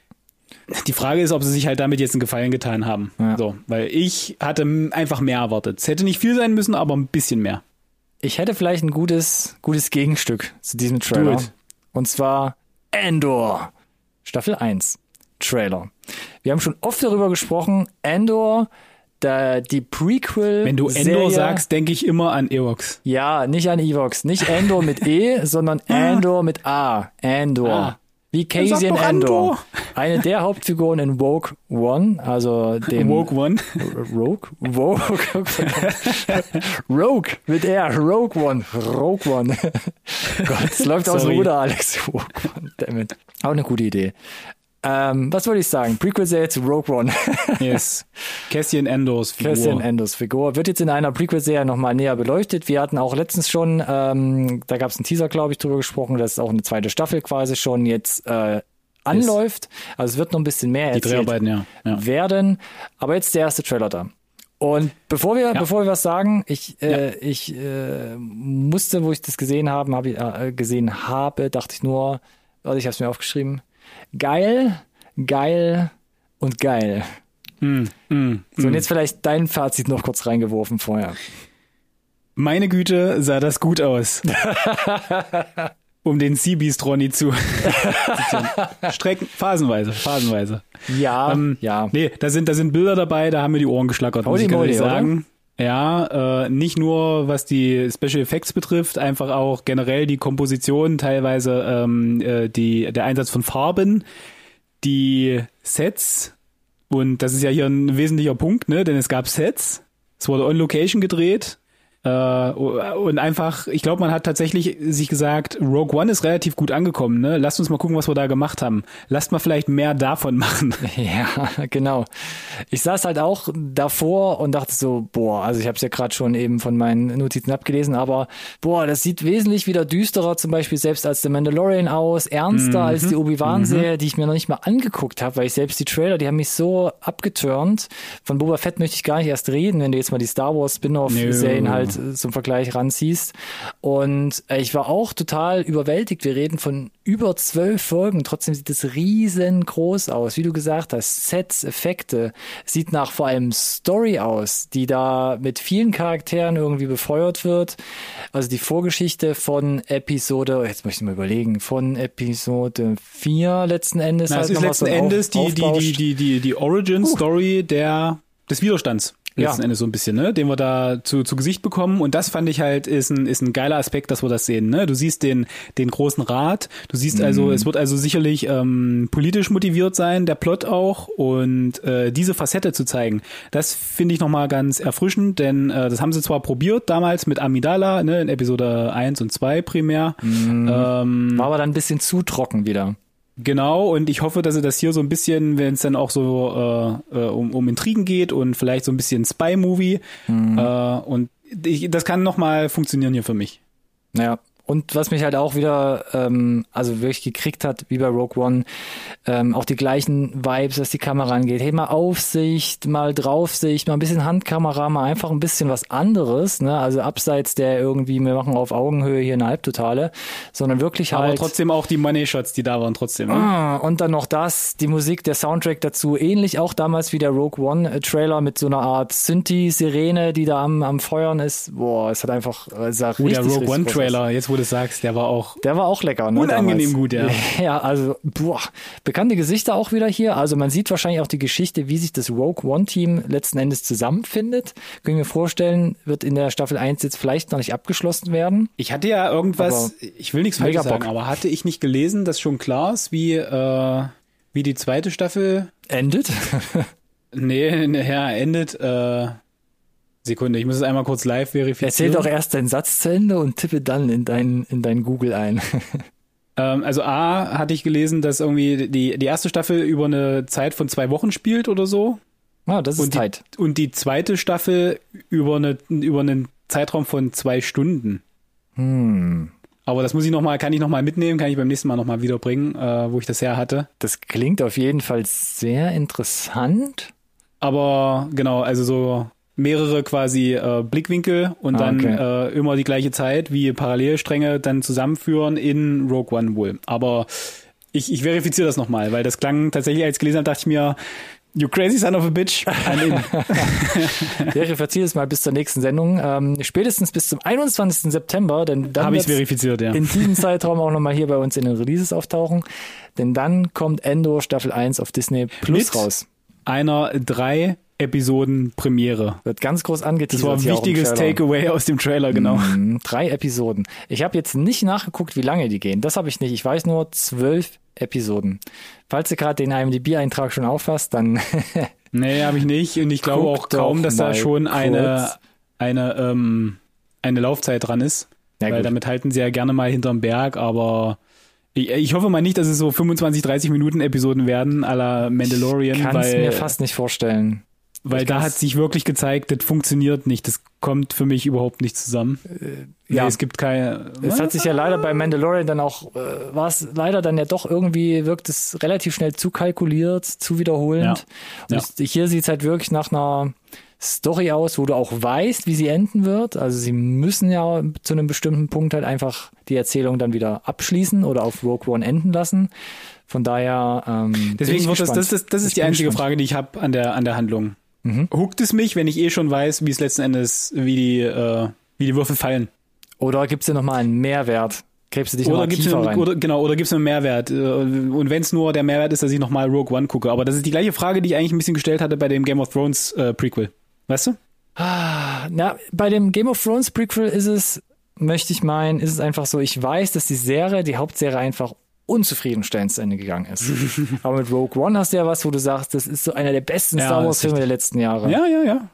die Frage ist, ob sie sich halt damit jetzt einen Gefallen getan haben. Ja. So, weil ich hatte einfach mehr erwartet. Es hätte nicht viel sein müssen, aber ein bisschen mehr. Ich hätte vielleicht ein gutes, gutes Gegenstück zu diesem Trailer. Und zwar Andor. Staffel 1. Trailer. Wir haben schon oft darüber gesprochen. Andor da, die Prequel. Wenn du Endor sagst, denke ich immer an Evox. Ja, nicht an Evox. Nicht Endor mit E, sondern Andor mit A. Andor. Ah. Wie Casey in Andor. Eine der Hauptfiguren in Woke One, also dem. Woke One. Rogue? Woke. Rogue mit R. Rogue One. Rogue One. Gott, es läuft aus dem Ruder, Alex. Woke One. Damit. Auch eine gute Idee. Ähm, was wollte ich sagen? Prequel-Serie zu Rogue One. yes. Cassian Endos Figur. Cassian Endos Figur. Wird jetzt in einer Prequel-Serie nochmal näher beleuchtet. Wir hatten auch letztens schon, ähm, da gab es einen Teaser, glaube ich, drüber gesprochen, dass auch eine zweite Staffel quasi schon jetzt äh, anläuft. Also es wird noch ein bisschen mehr Die Dreharbeiten, ja. ja. werden. Aber jetzt der erste Trailer da. Und bevor wir, ja. bevor wir was sagen, ich, äh, ja. ich äh, musste, wo ich das gesehen habe, hab ich, äh, gesehen habe, dachte ich nur, also ich habe es mir aufgeschrieben, geil, geil und geil. Mm, mm, so, und jetzt vielleicht dein Fazit noch kurz reingeworfen vorher. Meine Güte, sah das gut aus. um den Seabeast Ronny zu strecken. Phasenweise, phasenweise. Ja, ähm, ja. Nee, da sind, da sind Bilder dabei, da haben mir die Ohren geschlackert, muss ich Modi, sagen. Oder? Ja, äh, nicht nur was die Special Effects betrifft, einfach auch generell die Komposition, teilweise ähm, äh, die, der Einsatz von Farben, die Sets. Und das ist ja hier ein wesentlicher Punkt, ne? Denn es gab Sets, es wurde on Location gedreht, äh, und einfach, ich glaube, man hat tatsächlich sich gesagt, Rogue One ist relativ gut angekommen, ne? Lasst uns mal gucken, was wir da gemacht haben. Lasst mal vielleicht mehr davon machen. Ja, genau. Ich saß halt auch davor und dachte so, boah, also ich habe es ja gerade schon eben von meinen Notizen abgelesen, aber boah, das sieht wesentlich wieder düsterer zum Beispiel selbst als The Mandalorian aus, ernster mhm. als die Obi-Wan-Serie, mhm. die ich mir noch nicht mal angeguckt habe, weil ich selbst die Trailer, die haben mich so abgeturnt. Von Boba Fett möchte ich gar nicht erst reden, wenn du jetzt mal die Star Wars Spin-off-Serien halt zum Vergleich ranziehst. Und äh, ich war auch total überwältigt. Wir reden von über zwölf Folgen. Trotzdem sieht es riesengroß aus. Wie du gesagt hast, Sets, Effekte. Sieht nach vor allem Story aus, die da mit vielen Charakteren irgendwie befeuert wird. Also die Vorgeschichte von Episode, jetzt möchte ich mal überlegen, von Episode 4 letzten Endes. Na, halt ist letzten Endes die, die, die, die, die, die Origin Story uh. der, des Widerstands letzten ja. Endes so ein bisschen, ne, den wir da zu, zu Gesicht bekommen. Und das fand ich halt, ist ein, ist ein geiler Aspekt, dass wir das sehen. Ne? Du siehst den, den großen Rat, du siehst also, mhm. es wird also sicherlich ähm, politisch motiviert sein, der Plot auch. Und äh, diese Facette zu zeigen, das finde ich nochmal ganz erfrischend, denn äh, das haben sie zwar probiert damals mit Amidala, ne, in Episode 1 und 2 primär. Mhm. Ähm, War aber dann ein bisschen zu trocken wieder. Genau, und ich hoffe, dass sie das hier so ein bisschen, wenn es dann auch so äh, äh, um, um Intrigen geht und vielleicht so ein bisschen Spy-Movie. Mhm. Äh, und ich, das kann nochmal funktionieren hier für mich. Ja, und was mich halt auch wieder, ähm, also wirklich gekriegt hat, wie bei Rogue One, ähm, auch die gleichen Vibes, was die Kamera angeht. Hey, mal Aufsicht, mal Draufsicht, mal ein bisschen Handkamera, mal einfach ein bisschen was anderes, ne? Also abseits der irgendwie, wir machen auf Augenhöhe hier eine Halbtotale, sondern wirklich halt. Aber trotzdem auch die Money-Shots, die da waren, trotzdem. Ne? Ah, und dann noch das, die Musik, der Soundtrack dazu, ähnlich auch damals wie der Rogue One-Trailer mit so einer Art Synthi-Sirene, die da am, am Feuern ist. Boah, es hat einfach, äh, es sah oh, der Rogue One-Trailer, jetzt wo du sagst, der war auch. Der war auch lecker, ne? Unangenehm damals. gut, ja. Ja, also, boah, bekannte Gesichter auch wieder hier. Also man sieht wahrscheinlich auch die Geschichte, wie sich das Rogue One Team letzten Endes zusammenfindet. Können wir vorstellen, wird in der Staffel 1 jetzt vielleicht noch nicht abgeschlossen werden. Ich hatte ja irgendwas, aber ich will nichts falsch sagen, aber hatte ich nicht gelesen, dass schon klar ist, wie, äh, wie die zweite Staffel endet? nee, ja, endet, äh, Sekunde, ich muss es einmal kurz live verifizieren. Erzähl doch erst deinen Satz zu Ende und tippe dann in dein, in dein Google ein. ähm, also A hatte ich gelesen, dass irgendwie die, die erste Staffel über eine Zeit von zwei Wochen spielt oder so. Ah, das ist und Zeit. Die, und die zweite Staffel über, eine, über einen Zeitraum von zwei Stunden. Hm. Aber das muss ich noch mal, kann ich noch mal mitnehmen, kann ich beim nächsten Mal noch mal wiederbringen, äh, wo ich das her hatte. Das klingt auf jeden Fall sehr interessant. Aber genau, also so mehrere quasi äh, Blickwinkel und ah, dann okay. äh, immer die gleiche Zeit wie Parallelstränge dann zusammenführen in Rogue One wohl. Aber Ich, ich verifiziere das nochmal, weil das klang tatsächlich, als ich gelesen habe, dachte ich mir, You crazy son of a bitch. Verifiziere es mal bis zur nächsten Sendung. Ähm, spätestens bis zum 21. September, denn dann habe ich verifiziert, ja. In diesem Zeitraum auch nochmal hier bei uns in den Releases auftauchen. Denn dann kommt Endor Staffel 1 auf Disney Plus Mit raus. Einer drei Episoden Premiere. Wird ganz groß angeteasert. Das war ein wichtiges Takeaway aus dem Trailer, genau. Mm, drei Episoden. Ich habe jetzt nicht nachgeguckt, wie lange die gehen. Das habe ich nicht. Ich weiß nur zwölf Episoden. Falls du gerade den IMDb-Eintrag schon auffasst, dann. nee, habe ich nicht. Und ich glaube auch kaum, dass da schon eine, eine, ähm, eine Laufzeit dran ist. Ja, weil gut. damit halten sie ja gerne mal hinterm Berg, aber ich, ich, hoffe mal nicht, dass es so 25, 30 Minuten Episoden werden, à la Mandalorian. Ich kann es mir fast nicht vorstellen. Weil da hat sich wirklich gezeigt, das funktioniert nicht. Das kommt für mich überhaupt nicht zusammen. Äh, ja, nee, es gibt keine. Es hat sich ja leider bei Mandalorian dann auch, äh, war es leider dann ja doch irgendwie, wirkt es relativ schnell zu kalkuliert, zu wiederholend. Ja. Und ja. hier sieht es halt wirklich nach einer Story aus, wo du auch weißt, wie sie enden wird. Also sie müssen ja zu einem bestimmten Punkt halt einfach die Erzählung dann wieder abschließen oder auf Rogue One enden lassen. Von daher. Ähm, Deswegen wird das, das, das, das ist die einzige gespannt. Frage, die ich habe an der an der Handlung. Mhm. Huckt es mich, wenn ich eh schon weiß, wie es letzten Endes, wie die, äh, wie die Würfel fallen? Oder gibt es dir nochmal einen Mehrwert? Gräbst du dich oder gibt's einen, rein? Oder, genau, oder gibt es einen Mehrwert? Äh, und wenn es nur der Mehrwert ist, dass ich nochmal Rogue One gucke. Aber das ist die gleiche Frage, die ich eigentlich ein bisschen gestellt hatte bei dem Game of Thrones äh, Prequel. Weißt du? Ah, na, bei dem Game of Thrones Prequel ist es, möchte ich meinen, ist es einfach so, ich weiß, dass die Serie, die Hauptserie einfach unzufriedenstellend zu Ende gegangen ist. Aber mit Rogue One hast du ja was, wo du sagst, das ist so einer der besten ja, Star Wars Filme der letzten Jahre. Ja, ja, ja.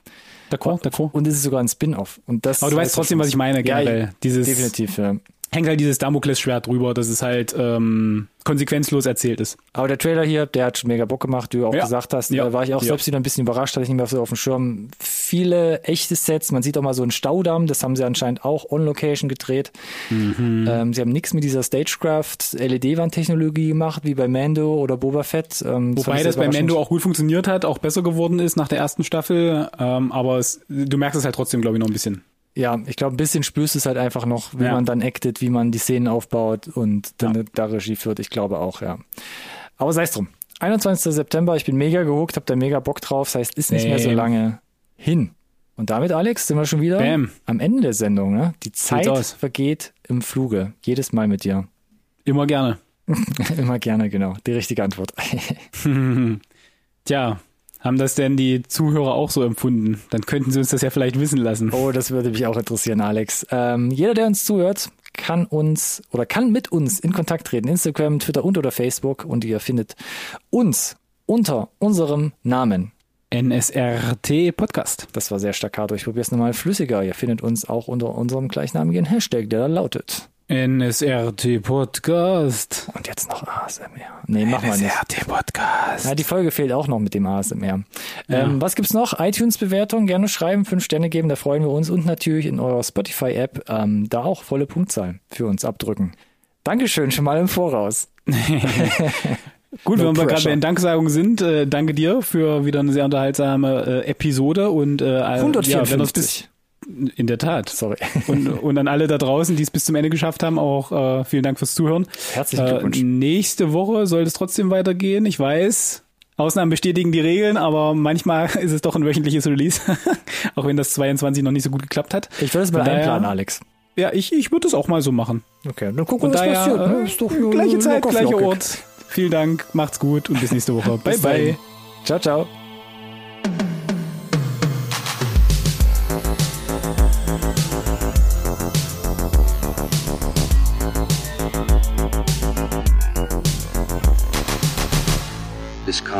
D'accord, d'accord. Und es ist sogar ein Spin-off. Und das Aber du weißt trotzdem, was ich meine, generell. Ja, Dieses, definitiv, ja hängt halt dieses Damoklesschwert drüber, dass es halt ähm, konsequenzlos erzählt ist. Aber der Trailer hier, der hat schon mega Bock gemacht, wie du auch ja. gesagt hast. Ja. Da war ich auch ja. selbst wieder ein bisschen überrascht, hatte ich nicht mehr so auf dem Schirm. Viele echte Sets, man sieht auch mal so einen Staudamm, das haben sie anscheinend auch on-Location gedreht. Mhm. Ähm, sie haben nichts mit dieser Stagecraft LED-Wandtechnologie gemacht, wie bei Mando oder Boba Fett. Ähm, das Wobei das bei Mando auch gut funktioniert hat, auch besser geworden ist nach der ersten Staffel, ähm, aber es, du merkst es halt trotzdem, glaube ich, noch ein bisschen ja, ich glaube, ein bisschen spürst du es halt einfach noch, wie ja. man dann actet, wie man die Szenen aufbaut und dann ja. da Regie führt. Ich glaube auch, ja. Aber sei es drum. 21. September, ich bin mega gehuckt, hab da mega Bock drauf. Das heißt, ist nicht Bam. mehr so lange hin. Und damit, Alex, sind wir schon wieder Bam. am Ende der Sendung. Ne? Die Zeit vergeht im Fluge. Jedes Mal mit dir. Immer gerne. Immer gerne, genau. Die richtige Antwort. Tja, haben das denn die Zuhörer auch so empfunden? Dann könnten sie uns das ja vielleicht wissen lassen. Oh, das würde mich auch interessieren, Alex. Ähm, jeder, der uns zuhört, kann uns oder kann mit uns in Kontakt treten. Instagram, Twitter und oder Facebook. Und ihr findet uns unter unserem Namen. NSRT Podcast. Das war sehr staccato. Ich probiere es nochmal flüssiger. Ihr findet uns auch unter unserem gleichnamigen Hashtag, der da lautet NSRT Podcast. Und jetzt noch ASMR. Nee, machen wir nicht. NSRT Podcast. Ja, die Folge fehlt auch noch mit dem ASMR. Ja. Ähm, was gibt's noch? iTunes-Bewertung, gerne schreiben, fünf Sterne geben, da freuen wir uns. Und natürlich in eurer Spotify-App ähm, da auch volle Punktzahl für uns abdrücken. Dankeschön schon mal im Voraus. Gut, no wenn wir gerade bei den Danksagungen sind, äh, danke dir für wieder eine sehr unterhaltsame äh, Episode und äh, 154. Ja, in der Tat. Sorry. Und, und an alle da draußen, die es bis zum Ende geschafft haben, auch äh, vielen Dank fürs Zuhören. Herzlichen Glückwunsch. Äh, nächste Woche soll es trotzdem weitergehen. Ich weiß, Ausnahmen bestätigen die Regeln, aber manchmal ist es doch ein wöchentliches Release, auch wenn das 22 noch nicht so gut geklappt hat. Ich würde es mal einplanen, Alex. Ja, ich, ich würde es auch mal so machen. Okay, dann gucken wir, was passiert. Ne? Ist doch gleiche Zeit, gleicher Ort. Vielen Dank, macht's gut und bis nächste Woche. bye, bye. Ciao, ciao.